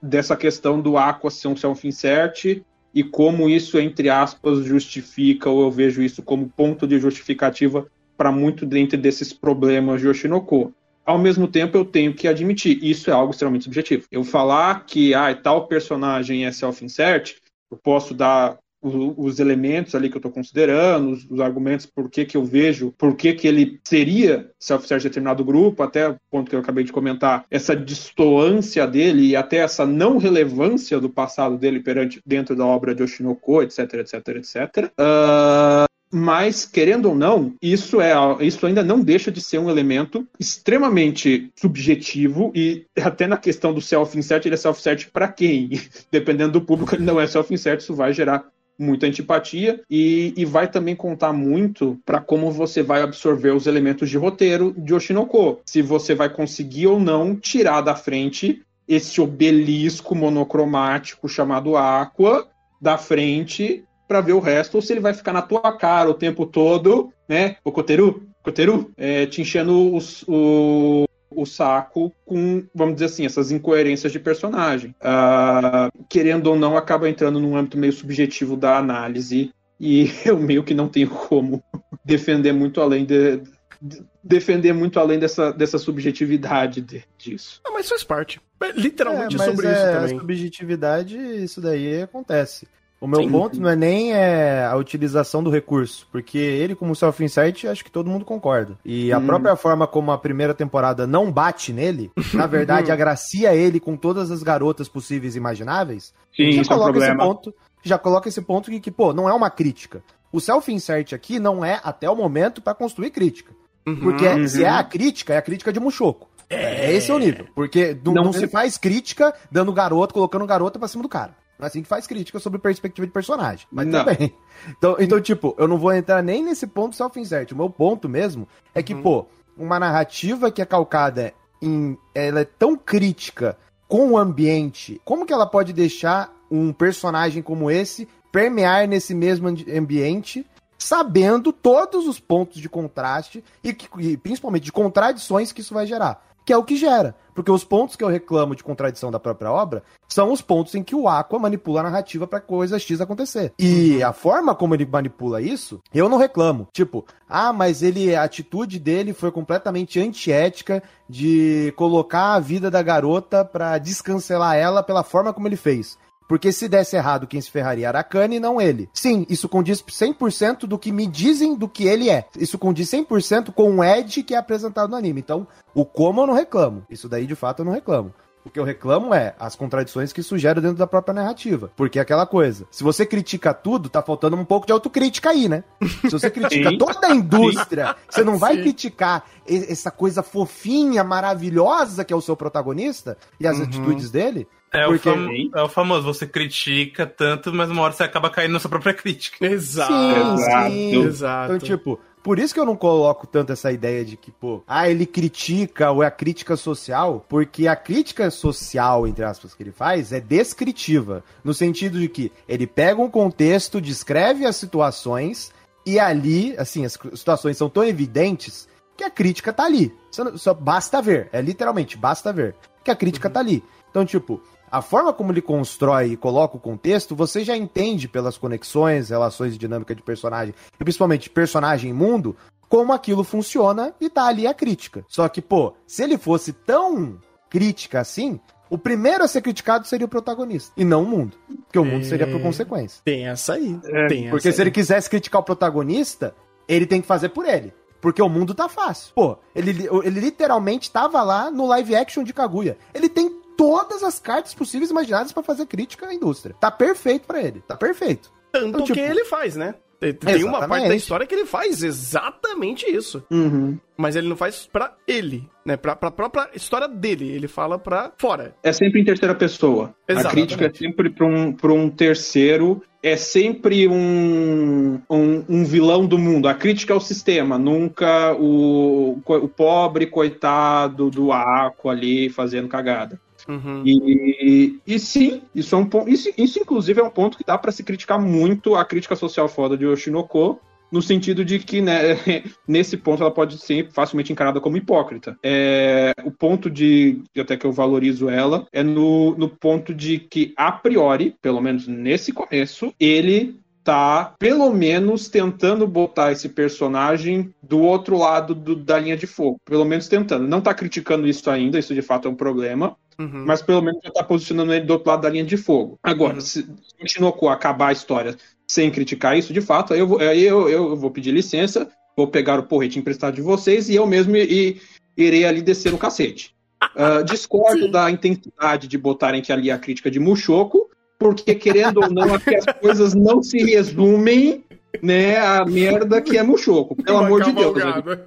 dessa questão do Aqua ser um self-insert e como isso, entre aspas, justifica, ou eu vejo isso como ponto de justificativa para muito dentro desses problemas de Oshinoko. Ao mesmo tempo, eu tenho que admitir, isso é algo extremamente subjetivo. Eu falar que ah, tal personagem é self-insert, eu posso dar os elementos ali que eu estou considerando, os, os, argumentos por que, que eu vejo, por que, que ele seria self-service de determinado grupo, até o ponto que eu acabei de comentar, essa distoância dele e até essa não relevância do passado dele perante dentro da obra de Oshinoko, etc, etc, etc. Uh, mas querendo ou não, isso é isso ainda não deixa de ser um elemento extremamente subjetivo e até na questão do self-insert, ele é self-insert para quem? Dependendo do público, ele não é self-insert, isso vai gerar muita antipatia e, e vai também contar muito para como você vai absorver os elementos de roteiro de Oshinoko. Se você vai conseguir ou não tirar da frente esse obelisco monocromático chamado Aqua da frente para ver o resto, ou se ele vai ficar na tua cara o tempo todo, né? O Coteru, Coteru, é, te enchendo os, o, o saco com, vamos dizer assim, essas incoerências de personagem. Uh, querendo ou não, acaba entrando num âmbito meio subjetivo da análise e eu meio que não tenho como defender muito além de, de defender muito além dessa, dessa subjetividade de, disso. Ah, mas faz parte. É literalmente é, sobre é, isso também. A subjetividade, isso daí acontece. O meu Sim. ponto não é nem é, a utilização do recurso, porque ele, como self-insert, acho que todo mundo concorda. E a hum. própria forma como a primeira temporada não bate nele, na verdade, agracia ele com todas as garotas possíveis e imagináveis. Sim, já isso coloca é esse ponto, já coloca esse ponto que, que, pô, não é uma crítica. O self-insert aqui não é, até o momento, para construir crítica. Uhum, porque uhum. se é a crítica, é a crítica de Muxoco. É, é esse é o nível. Porque não, não, não se faz crítica dando garoto, colocando garota pra cima do cara. Não é assim que faz crítica sobre perspectiva de personagem. Mas não. também. Então, então, tipo, eu não vou entrar nem nesse ponto self-insert. O meu ponto mesmo é que, uhum. pô, uma narrativa que é calcada em. Ela é tão crítica com o ambiente. Como que ela pode deixar um personagem como esse permear nesse mesmo ambiente, sabendo todos os pontos de contraste e, que, e principalmente de contradições que isso vai gerar? Que é o que gera. Porque os pontos que eu reclamo de contradição da própria obra são os pontos em que o Aqua manipula a narrativa para coisa X acontecer. E uhum. a forma como ele manipula isso, eu não reclamo. Tipo, ah, mas ele a atitude dele foi completamente antiética de colocar a vida da garota para descancelar ela pela forma como ele fez. Porque se desse errado, quem se ferraria era a Kanye e não ele. Sim, isso condiz 100% do que me dizem do que ele é. Isso condiz 100% com o Ed que é apresentado no anime. Então, o como eu não reclamo. Isso daí, de fato, eu não reclamo. O que eu reclamo é as contradições que sugere dentro da própria narrativa. Porque é aquela coisa. Se você critica tudo, tá faltando um pouco de autocrítica aí, né? Se você critica toda a indústria, você não vai Sim. criticar essa coisa fofinha, maravilhosa que é o seu protagonista e as uhum. atitudes dele. É, Porque... o fam... é o famoso, você critica tanto, mas uma hora você acaba caindo na sua própria crítica. Exato. Sim, exato. Sim. exato. Então, tipo, por isso que eu não coloco tanto essa ideia de que, pô, ah, ele critica ou é a crítica social, porque a crítica social, entre aspas, que ele faz é descritiva, no sentido de que ele pega um contexto, descreve as situações e ali, assim, as situações são tão evidentes que a crítica tá ali. Só, só basta ver, é literalmente, basta ver que a crítica uhum. tá ali. Então, tipo, a forma como ele constrói e coloca o contexto, você já entende pelas conexões, relações e dinâmica de personagem, e principalmente personagem e mundo, como aquilo funciona e tá ali a crítica. Só que, pô, se ele fosse tão crítica assim, o primeiro a ser criticado seria o protagonista, e não o mundo. Porque o mundo seria por é. consequência. Tem essa aí. É, tem porque essa se aí. ele quisesse criticar o protagonista, ele tem que fazer por ele. Porque o mundo tá fácil. Pô, ele, ele literalmente tava lá no live action de Kaguya. Ele tem todas as cartas possíveis e imaginadas para fazer crítica à indústria. Tá perfeito para ele, tá perfeito. Tanto então, tipo, que ele faz, né? Tem exatamente. uma parte da história que ele faz exatamente isso. Uhum. Mas ele não faz pra ele, né? Pra, pra própria história dele. Ele fala pra fora. É sempre em terceira pessoa. Exatamente. A crítica é sempre pra um, pra um terceiro. É sempre um, um, um vilão do mundo. A crítica é o sistema, nunca o, o pobre coitado do Aqua ali fazendo cagada. Uhum. E, e sim, isso é um ponto. Isso, isso, inclusive, é um ponto que dá para se criticar muito a crítica social foda de Oshinoko, no sentido de que, né, nesse ponto, ela pode ser facilmente encarada como hipócrita. É, o ponto de, até que eu valorizo ela, é no, no ponto de que, a priori, pelo menos nesse começo, ele tá, pelo menos, tentando botar esse personagem do outro lado do, da linha de fogo. Pelo menos tentando. Não tá criticando isso ainda, isso de fato é um problema. Uhum. Mas pelo menos já tá posicionando ele do outro lado da linha de fogo. Agora, uhum. se o Shinoko acabar a história sem criticar isso, de fato, aí eu vou, aí eu, eu, vou pedir licença, vou pegar o porrete emprestado de vocês e eu mesmo e, irei ali descer no cacete. Uh, discordo Sim. da intensidade de botarem que ali a crítica de Muxoco, porque querendo ou não, aqui as coisas não se resumem né, a merda que é Muxoco, pelo Uma amor de Deus.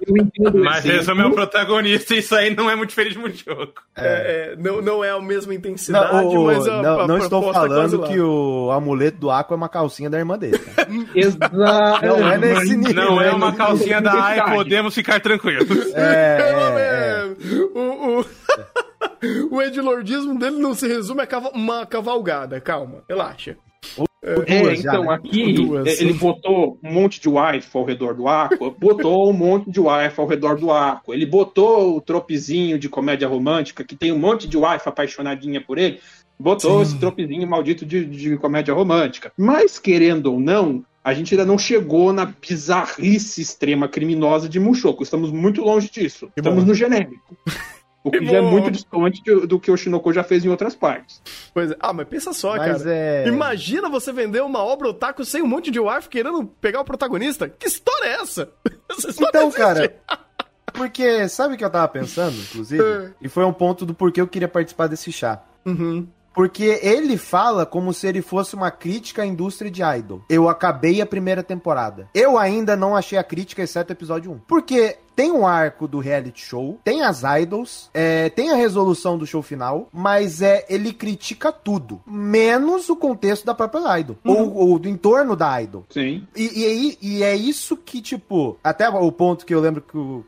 Eu entendo Mas esse é o meu protagonista e isso aí não é muito diferente de Muxoco. É, é, não, não é a mesma intensidade, não, o, mas a, Não, a, não estou é falando que o amuleto do Aqua é uma calcinha da irmã dele. Exato. Não é nesse nível. Não é uma calcinha da AI, podemos ficar tranquilos. É, é, é. O, o... o edilordismo dele não se resume a uma cavalgada. Calma, relaxa. É, então, né? aqui duas. ele botou um monte de wife ao redor do Aqua, botou um monte de wife ao redor do Aqua, ele botou o tropezinho de comédia romântica, que tem um monte de wife apaixonadinha por ele, botou Sim. esse tropezinho maldito de, de comédia romântica. Mas, querendo ou não, a gente ainda não chegou na bizarrice extrema criminosa de Mushoku. Estamos muito longe disso. Que Estamos bom. no genérico. O que já é muito distante do que o Shinoko já fez em outras partes. Pois é. Ah, mas pensa só, mas cara. É... Imagina você vender uma obra otaku sem um monte de wife querendo pegar o protagonista. Que história é essa? essa história então, existe. cara. Porque sabe o que eu tava pensando, inclusive? É. e foi um ponto do porquê eu queria participar desse chá. Uhum. Porque ele fala como se ele fosse uma crítica à indústria de idol. Eu acabei a primeira temporada. Eu ainda não achei a crítica, exceto o episódio 1. Porque tem um arco do reality show, tem as idols, é, tem a resolução do show final, mas é ele critica tudo, menos o contexto da própria idol, uhum. ou, ou, do entorno da idol. Sim. E, e, e, é isso que, tipo, até o ponto que eu lembro que o,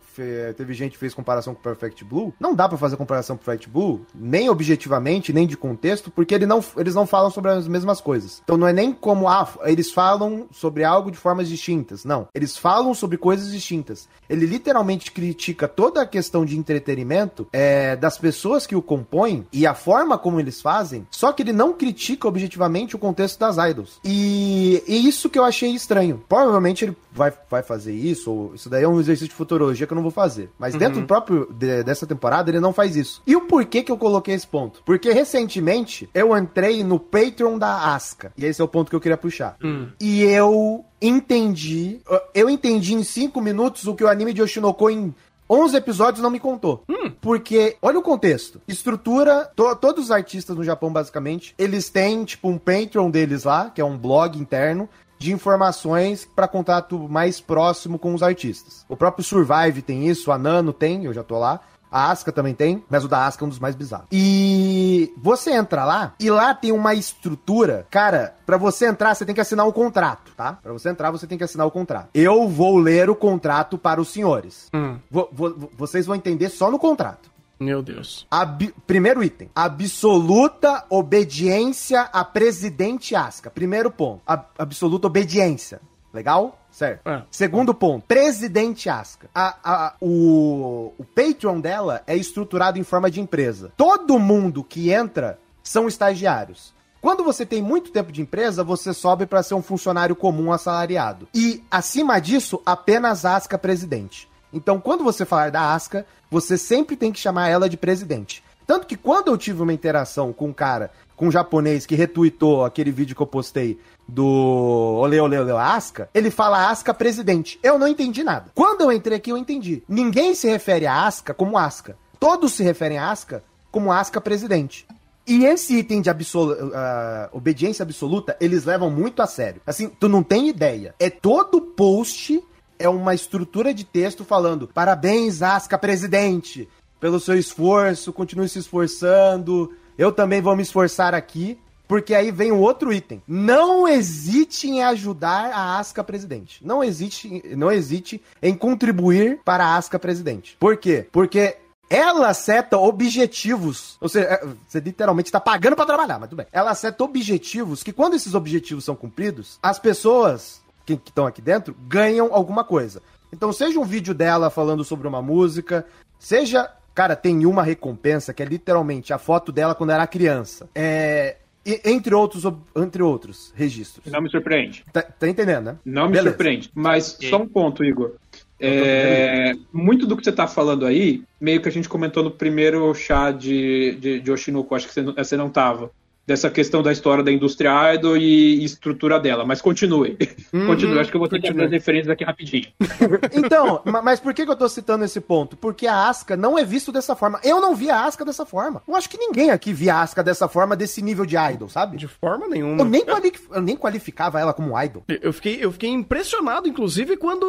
teve gente que fez comparação com o Perfect Blue, não dá para fazer comparação com Perfect Blue, nem objetivamente, nem de contexto, porque ele não, eles não falam sobre as mesmas coisas. Então não é nem como, ah, eles falam sobre algo de formas distintas. Não. Eles falam sobre coisas distintas. Ele literalmente literalmente critica toda a questão de entretenimento é, das pessoas que o compõem e a forma como eles fazem, só que ele não critica objetivamente o contexto das idols. E, e isso que eu achei estranho. Provavelmente ele vai, vai fazer isso, ou isso daí é um exercício de futurologia que eu não vou fazer. Mas uhum. dentro do próprio de, dessa temporada, ele não faz isso. E o porquê que eu coloquei esse ponto? Porque recentemente eu entrei no Patreon da Asca. E esse é o ponto que eu queria puxar. Uhum. E eu entendi. Eu entendi em 5 minutos o que o anime de Oshinoko em 11 episódios não me contou. Hum. Porque, olha o contexto. Estrutura, to, todos os artistas no Japão, basicamente, eles têm, tipo, um Patreon deles lá, que é um blog interno, de informações para contato mais próximo com os artistas. O próprio Survive tem isso, a Nano tem, eu já tô lá. A Asca também tem, mas o da Asca é um dos mais bizarros. E você entra lá e lá tem uma estrutura. Cara, para você entrar, você tem que assinar um contrato, tá? Para você entrar, você tem que assinar o contrato. Eu vou ler o contrato para os senhores. Hum. Vou, vou, vocês vão entender só no contrato. Meu Deus. Ab Primeiro item. Absoluta obediência a presidente Asca. Primeiro ponto. Ab absoluta obediência. Legal? Certo. É. Segundo ponto, presidente Asca. A, a, o, o Patreon dela é estruturado em forma de empresa. Todo mundo que entra são estagiários. Quando você tem muito tempo de empresa, você sobe para ser um funcionário comum assalariado. E, acima disso, apenas Asca presidente. Então, quando você falar da Asca, você sempre tem que chamar ela de presidente. Tanto que quando eu tive uma interação com um cara, com um japonês que retweetou aquele vídeo que eu postei do Ole Ole Ole Asca, ele fala Asca presidente. Eu não entendi nada. Quando eu entrei aqui, eu entendi. Ninguém se refere a Asca como Asca. Todos se referem a Asca como Asca presidente. E esse item de absolu uh, obediência absoluta, eles levam muito a sério. Assim, tu não tem ideia. É todo post é uma estrutura de texto falando: parabéns, Asca presidente, pelo seu esforço, continue se esforçando. Eu também vou me esforçar aqui. Porque aí vem o outro item. Não hesite em ajudar a Asca presidente. Não hesite, não hesite em contribuir para a Asca presidente. Por quê? Porque ela seta objetivos. Ou seja, é, você literalmente está pagando para trabalhar, mas tudo bem. Ela seta objetivos que, quando esses objetivos são cumpridos, as pessoas que estão aqui dentro ganham alguma coisa. Então, seja um vídeo dela falando sobre uma música, seja. Cara, tem uma recompensa que é literalmente a foto dela quando era criança. É, entre outros, entre outros registros. Não me surpreende. Tá, tá entendendo, né? Não me Beleza. surpreende. Mas só um ponto, Igor. É, muito do que você está falando aí, meio que a gente comentou no primeiro chá de, de, de Oshinoko, acho que você não, você não tava dessa questão da história da indústria idol e estrutura dela. Mas continue. Uhum, continue. Acho que eu vou ter que fazer as referências aqui rapidinho. então, mas por que eu tô citando esse ponto? Porque a Asca não é visto dessa forma. Eu não vi a Asca dessa forma. Eu acho que ninguém aqui via a Asca dessa forma, desse nível de idol, sabe? De forma nenhuma. Eu nem, quali eu nem qualificava ela como idol. Eu fiquei, eu fiquei impressionado, inclusive, quando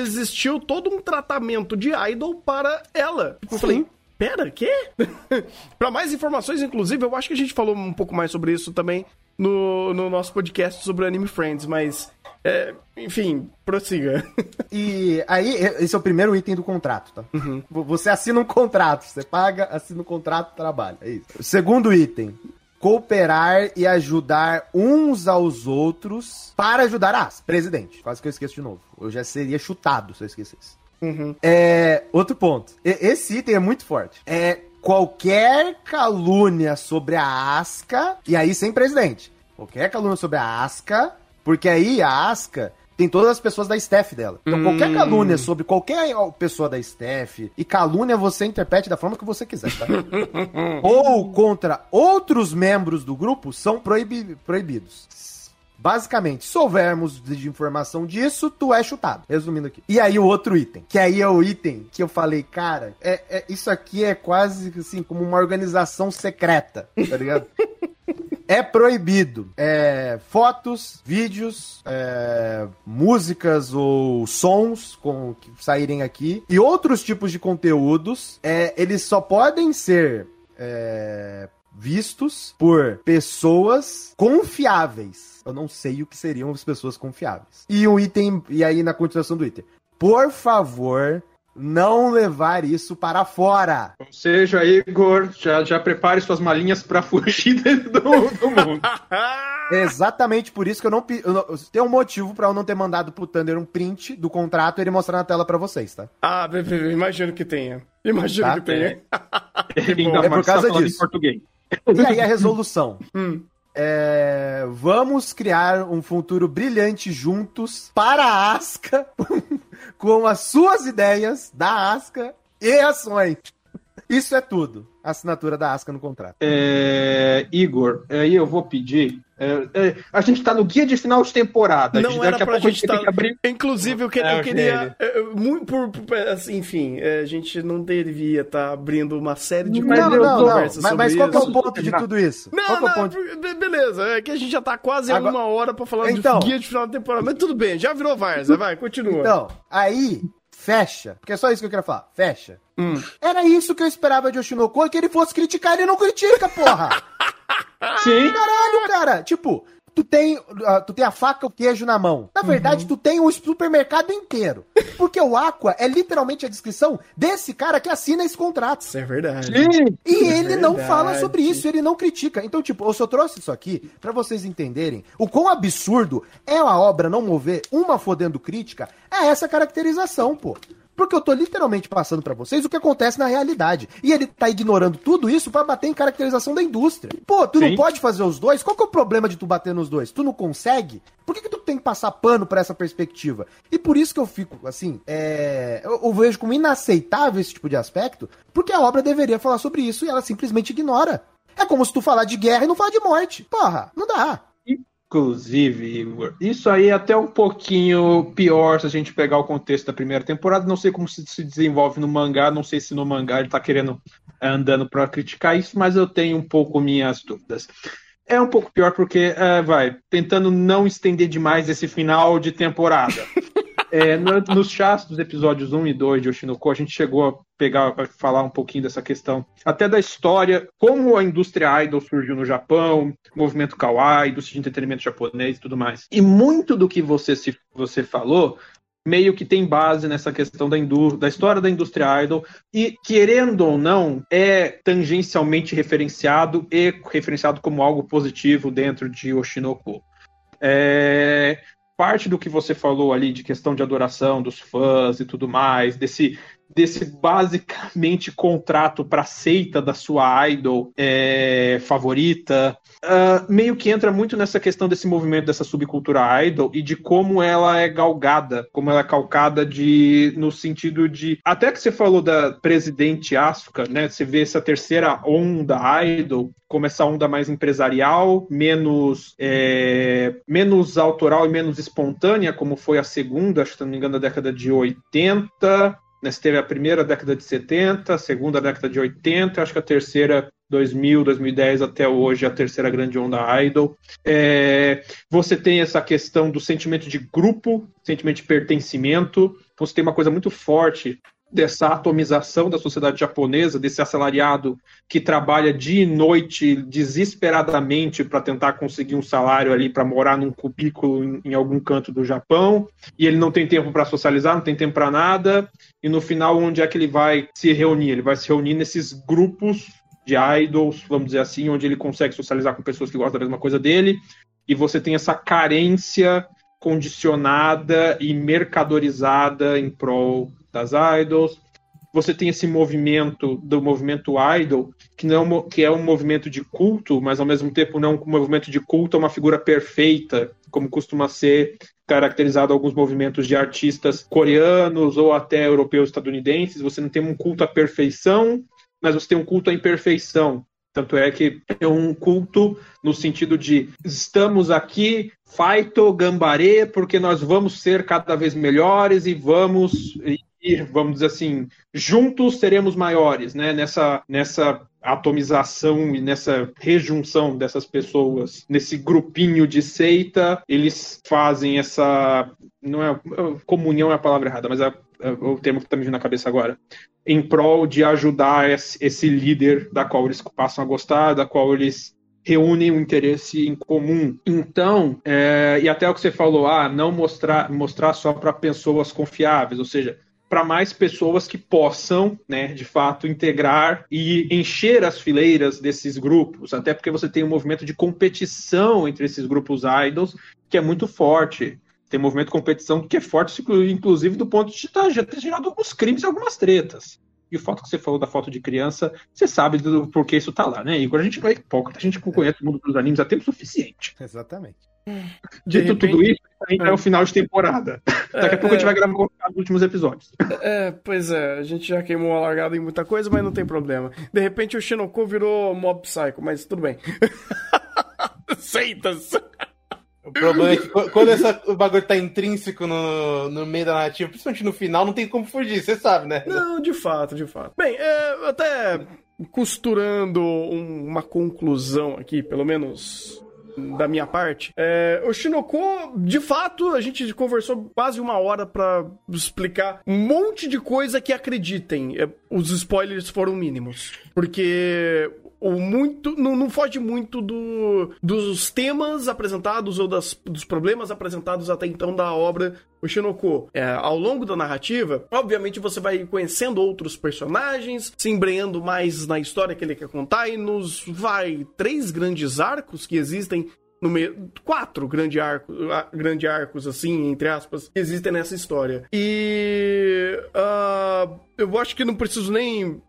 existiu todo um tratamento de idol para ela. Eu falei, Pera, quê? para mais informações, inclusive, eu acho que a gente falou um pouco mais sobre isso também no, no nosso podcast sobre o Anime Friends, mas. É, enfim, prossiga. e aí, esse é o primeiro item do contrato, tá? Uhum. Você assina um contrato, você paga, assina um contrato, trabalha. É isso. Segundo item. Cooperar e ajudar uns aos outros para ajudar as. Presidente. Quase que eu esqueço de novo. Eu já seria chutado se eu esquecesse. Uhum. É, outro ponto. Esse item é muito forte. É qualquer calúnia sobre a Asca, e aí sem presidente. Qualquer calúnia sobre a Asca, porque aí a Asca tem todas as pessoas da staff dela. Então, hum. qualquer calúnia sobre qualquer pessoa da staff, e calúnia você interprete da forma que você quiser, tá? Ou contra outros membros do grupo, são proibi proibidos. Basicamente, se houvermos de informação disso, tu é chutado. Resumindo aqui. E aí o outro item, que aí é o item que eu falei, cara, é, é isso aqui é quase assim como uma organização secreta, tá ligado? é proibido é, fotos, vídeos, é, músicas ou sons com, que saírem aqui e outros tipos de conteúdos. É, eles só podem ser é, vistos por pessoas confiáveis. Eu não sei o que seriam as pessoas confiáveis. E um item, e aí na continuação do item. Por favor, não levar isso para fora. Ou seja, Igor, já, já prepare suas malinhas para fugir do, do mundo. exatamente por isso que eu não, eu não tem um motivo para eu não ter mandado pro Thunder um print do contrato e ele mostrar na tela para vocês, tá? Ah, imagino que tenha. Imagino tá? que tenha. é por causa tá disso. E aí a resolução. hum. É, vamos criar um futuro brilhante juntos para a Asca, com as suas ideias da Asca e ações. Isso é tudo. assinatura da Asca no contrato. É, Igor, aí eu vou pedir é, é, a gente tá no guia de final de temporada. Não era pra gente estar. Tá... Abrir... Inclusive, eu, que, é, eu queria. É, muito por, por, assim, enfim, é, a gente não devia estar tá abrindo uma série de não, não, conversas não. Mas, mas qual é o ponto de tudo isso? Não, qual é o ponto? beleza. É que a gente já tá quase Agora... uma hora pra falar então... do guia de final de temporada. Mas tudo bem, já virou Varsa. Vai, continua. Então, aí, fecha. Porque é só isso que eu queria falar. Fecha. Hum. Era isso que eu esperava de Oshinoko, que ele fosse criticar, ele não critica, porra! Sim. Caralho, cara. Tipo, tu tem, uh, tu tem a faca, o queijo na mão. Na verdade, uhum. tu tem o supermercado inteiro. Porque o Aqua é literalmente a descrição desse cara que assina esse contrato. Isso é verdade. Sim. E é ele verdade. não fala sobre isso, ele não critica. Então, tipo, eu só trouxe isso aqui para vocês entenderem o quão absurdo é a obra não mover uma fodendo crítica. É essa caracterização, pô. Porque eu tô literalmente passando para vocês o que acontece na realidade. E ele tá ignorando tudo isso para bater em caracterização da indústria. Pô, tu Sim. não pode fazer os dois? Qual que é o problema de tu bater nos dois? Tu não consegue? Por que, que tu tem que passar pano para essa perspectiva? E por isso que eu fico, assim, é... eu, eu vejo como inaceitável esse tipo de aspecto, porque a obra deveria falar sobre isso e ela simplesmente ignora. É como se tu falar de guerra e não falar de morte. Porra, não dá. Inclusive, Igor, isso aí é até um pouquinho pior se a gente pegar o contexto da primeira temporada. Não sei como se, se desenvolve no mangá, não sei se no mangá ele tá querendo é, andando para criticar isso, mas eu tenho um pouco minhas dúvidas. É um pouco pior porque, é, vai, tentando não estender demais esse final de temporada. É, no, nos chats dos episódios 1 e 2 de Oshinoko, a gente chegou a pegar, a falar um pouquinho dessa questão, até da história, como a indústria idol surgiu no Japão, movimento kawaii, indústria de entretenimento japonês e tudo mais. E muito do que você, se, você falou meio que tem base nessa questão da, da história da indústria idol e, querendo ou não, é tangencialmente referenciado e referenciado como algo positivo dentro de Oshinoko. É, parte do que você falou ali de questão de adoração dos fãs e tudo mais, desse desse basicamente contrato para seita da sua idol é, favorita, uh, meio que entra muito nessa questão desse movimento dessa subcultura idol e de como ela é galgada, como ela é calcada de no sentido de até que você falou da presidente Asuka, né? Você vê essa terceira onda idol como essa onda mais empresarial, menos é, menos autoral e menos espontânea, como foi a segunda, acho que não me engano, da década de 80, né, você teve a primeira década de 70, a segunda década de 80, acho que a terceira 2000, 2010 até hoje, a terceira grande onda idol. É, você tem essa questão do sentimento de grupo, sentimento de pertencimento. Então, você tem uma coisa muito forte dessa atomização da sociedade japonesa, desse assalariado que trabalha dia e noite desesperadamente para tentar conseguir um salário ali para morar num cubículo em, em, algum canto do Japão, e ele não tem tempo para socializar, não tem tempo para nada, e no final onde é que ele vai se reunir? Ele vai se reunir nesses grupos de idols, vamos dizer assim, onde ele consegue socializar com pessoas que gostam da mesma coisa dele, e você tem essa carência condicionada e mercadorizada em prol das idols. Você tem esse movimento do movimento idol, que, não, é que é um movimento de culto, mas ao mesmo tempo não é um movimento de culto, é uma figura perfeita, como costuma ser caracterizado alguns movimentos de artistas coreanos ou até europeus estadunidenses. Você não tem um culto à perfeição, mas você tem um culto à imperfeição. Tanto é que é um culto no sentido de estamos aqui, faito, gambarê, porque nós vamos ser cada vez melhores e vamos vamos dizer assim, juntos seremos maiores, né? Nessa, nessa atomização e nessa rejunção dessas pessoas, nesse grupinho de seita, eles fazem essa. Não é. Comunhão é a palavra errada, mas é, é o termo que está me vindo na cabeça agora. Em prol de ajudar esse, esse líder da qual eles passam a gostar, da qual eles reúnem um interesse em comum. Então, é, e até o que você falou, ah, não mostrar, mostrar só para pessoas confiáveis, ou seja, para mais pessoas que possam, né, de fato, integrar e encher as fileiras desses grupos, até porque você tem um movimento de competição entre esses grupos idols que é muito forte. Tem um movimento de competição que é forte, inclusive do ponto de tá, já ter gerado alguns crimes e algumas tretas. E o fato que você falou da foto de criança, você sabe do porquê isso tá lá, né? Igor, a gente não é hipócrita, a gente conhece o mundo dos animes há tempo suficiente. Exatamente. Dito repente... tudo isso, ainda é o final de temporada. É, Daqui a pouco é... a gente vai gravar os últimos episódios. É, pois é, a gente já queimou a largada em muita coisa, mas não tem problema. De repente o Shinoko virou Mob Psycho, mas tudo bem. Seitas! O problema é que quando essa, o bagulho tá intrínseco no, no meio da narrativa, principalmente no final, não tem como fugir, você sabe, né? Não, de fato, de fato. Bem, é, até costurando um, uma conclusão aqui, pelo menos da minha parte. É, o Shinoko, de fato, a gente conversou quase uma hora para explicar um monte de coisa que acreditem. É, os spoilers foram mínimos. Porque o muito não, não foge muito do, dos temas apresentados ou das, dos problemas apresentados até então da obra o. É, ao longo da narrativa, obviamente você vai conhecendo outros personagens, se embrenhando mais na história que ele quer contar e nos vai três grandes arcos que existem no meio. Quatro grandes arcos, grande arcos, assim, entre aspas, que existem nessa história. E. Uh, eu acho que não preciso nem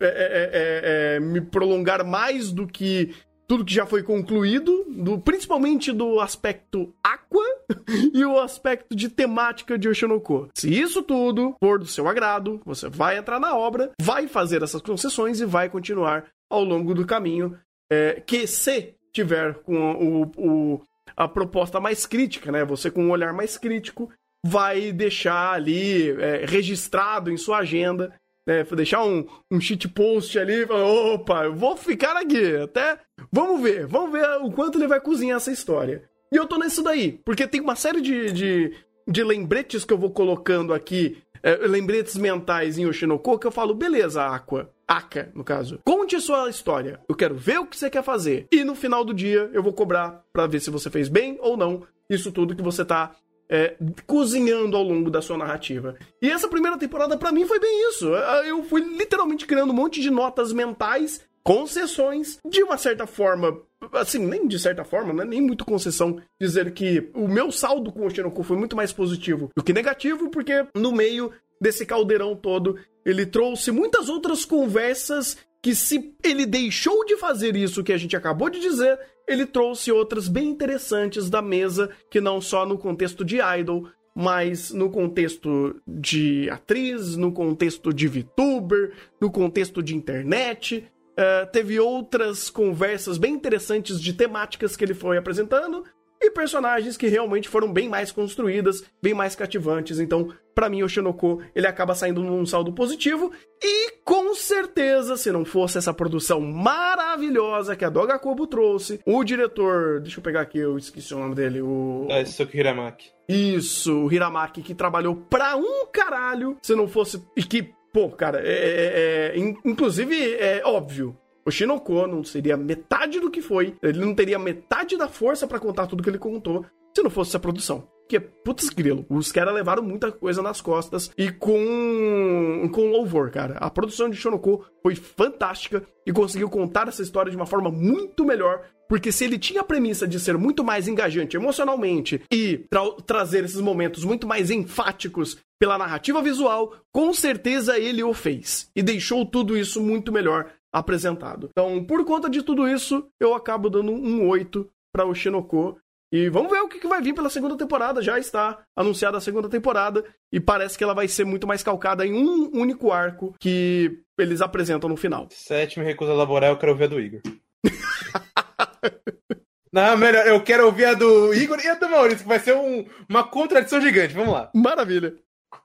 é é, é, é, é, me prolongar mais do que tudo que já foi concluído, do, principalmente do aspecto aqua e o aspecto de temática de Oshinoko. Se isso tudo for do seu agrado, você vai entrar na obra, vai fazer essas concessões e vai continuar ao longo do caminho. É, que se tiver com o, o, a proposta mais crítica, né? Você com um olhar mais crítico vai deixar ali é, registrado em sua agenda né, deixar um, um shit post ali, falar, opa, eu vou ficar aqui, até, vamos ver, vamos ver o quanto ele vai cozinhar essa história. E eu tô nisso daí, porque tem uma série de, de, de lembretes que eu vou colocando aqui, é, lembretes mentais em Oshinoko, que eu falo, beleza, Aqua, Aka, no caso. Conte a sua história. Eu quero ver o que você quer fazer. E no final do dia eu vou cobrar para ver se você fez bem ou não isso tudo que você tá é, cozinhando ao longo da sua narrativa. E essa primeira temporada, para mim, foi bem isso. Eu fui literalmente criando um monte de notas mentais, concessões, de uma certa forma. Assim, nem de certa forma, né? Nem muito concessão dizer que o meu saldo com o Shinoko foi muito mais positivo do que negativo, porque no meio desse caldeirão todo, ele trouxe muitas outras conversas que se ele deixou de fazer isso que a gente acabou de dizer, ele trouxe outras bem interessantes da mesa, que não só no contexto de idol, mas no contexto de atriz, no contexto de VTuber, no contexto de internet. Uh, teve outras conversas bem interessantes de temáticas que ele foi apresentando e personagens que realmente foram bem mais construídas, bem mais cativantes. Então, para mim, o Shinoko, ele acaba saindo num saldo positivo e com certeza, se não fosse essa produção maravilhosa que a Doga Kobo trouxe, o diretor, deixa eu pegar aqui, eu esqueci o nome dele, o é Suki Hiramaki. Isso, o Hiramaki que trabalhou pra um caralho, se não fosse e que Pô, cara, é, é, é, inclusive é óbvio. O Shinoko não seria metade do que foi, ele não teria metade da força para contar tudo que ele contou se não fosse essa produção. Que é putz grilo. Os caras levaram muita coisa nas costas e com, com louvor, cara. A produção de Shonoko foi fantástica e conseguiu contar essa história de uma forma muito melhor. Porque se ele tinha a premissa de ser muito mais engajante emocionalmente e tra trazer esses momentos muito mais enfáticos pela narrativa visual, com certeza ele o fez. E deixou tudo isso muito melhor apresentado. Então, por conta de tudo isso, eu acabo dando um 8 para o Shinoko. E vamos ver o que, vai vir pela segunda temporada. Já está anunciada a segunda temporada e parece que ela vai ser muito mais calcada em um único arco que eles apresentam no final. Sétimo recusa laboral, eu quero ouvir a do Igor. Não, melhor, eu quero ouvir a do Igor e a do Maurício, que vai ser um, uma contradição gigante. Vamos lá. Maravilha.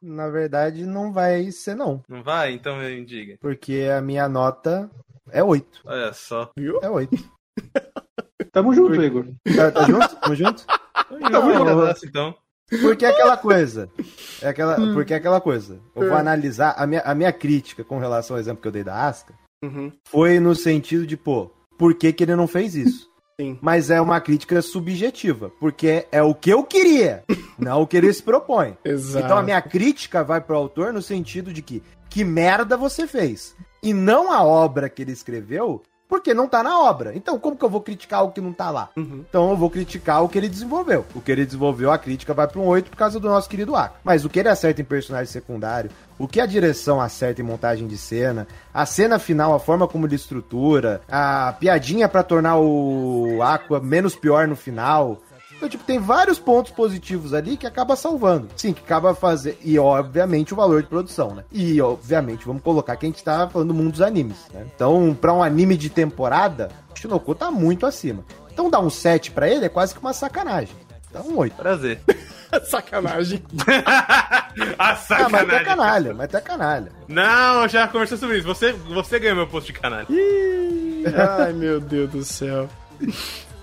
Na verdade, não vai ser, não. Não vai? Então me diga. Porque a minha nota é 8. Olha só. Viu? É 8. Tamo junto, Igor. Tá, tá junto? Tamo junto? Tamo junto, então. Porque é aquela coisa. É aquela, porque é aquela coisa. Eu vou analisar. A minha, a minha crítica com relação ao exemplo que eu dei da Asca Uhum. foi no sentido de, pô, por que, que ele não fez isso? Sim. Mas é uma crítica subjetiva, porque é o que eu queria, não o que ele se propõe. Exato. Então a minha crítica vai pro autor no sentido de que que merda você fez. E não a obra que ele escreveu, porque não tá na obra. Então como que eu vou criticar o que não tá lá? Uhum. Então eu vou criticar o que ele desenvolveu. O que ele desenvolveu, a crítica vai para um 8 por causa do nosso querido Aka. Mas o que ele acerta em personagem secundário, o que a direção acerta em montagem de cena, a cena final, a forma como ele estrutura, a piadinha para tornar o Aqua menos pior no final. Então, tipo, tem vários pontos positivos ali que acaba salvando. Sim, que acaba fazer. E, obviamente, o valor de produção, né? E, obviamente, vamos colocar que a gente tá falando do mundo dos animes, né? Então, pra um anime de temporada, o Shinoku tá muito acima. Então, dar um 7 pra ele é quase que uma sacanagem. Então, um 8. Prazer. Sacanagem. a Ah, sacanagem. mas até canalha, mas até canalha. Não, já conversou sobre isso. Você, você ganhou meu posto de canalha. Ai, meu Deus do céu.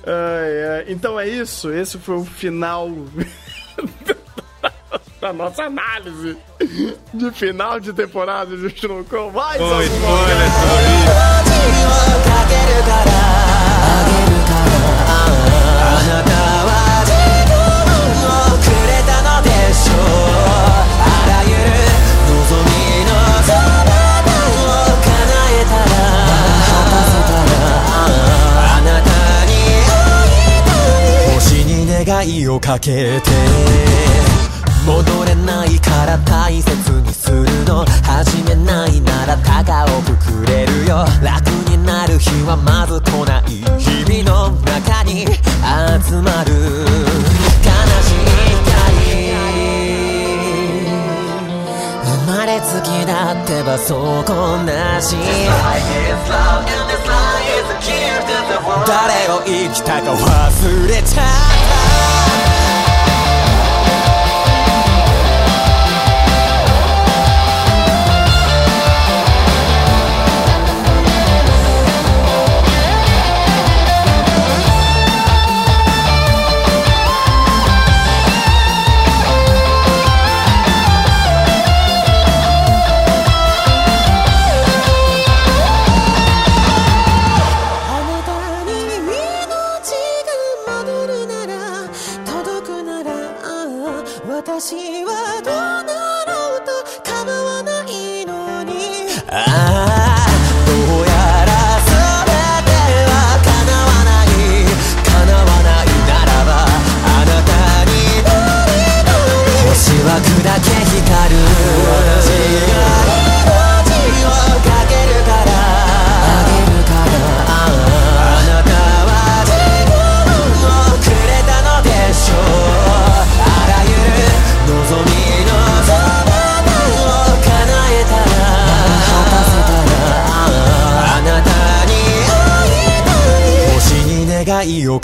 Ai, ai. Então é isso. Esse foi o final da nossa análise de final de temporada de Shinoku. Mais Foi alguma spoiler 願いをかけて戻れないから大切にするの。始めないなら高をくくれるよ。楽になる日はまず来ない。日々の中に集まる悲しい光生まれつきだってばそこなし誰を生きたか忘れちゃった。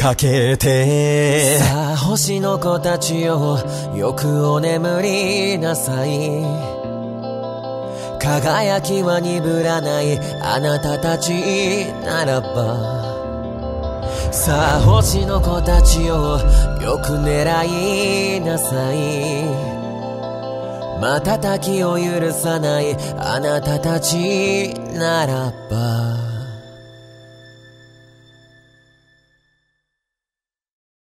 かけて。さあ星の子たちよよくお眠りなさい。輝きは鈍らないあなたたちならば。さあ星の子たちよよく狙いなさい。瞬きを許さないあなたたちならば。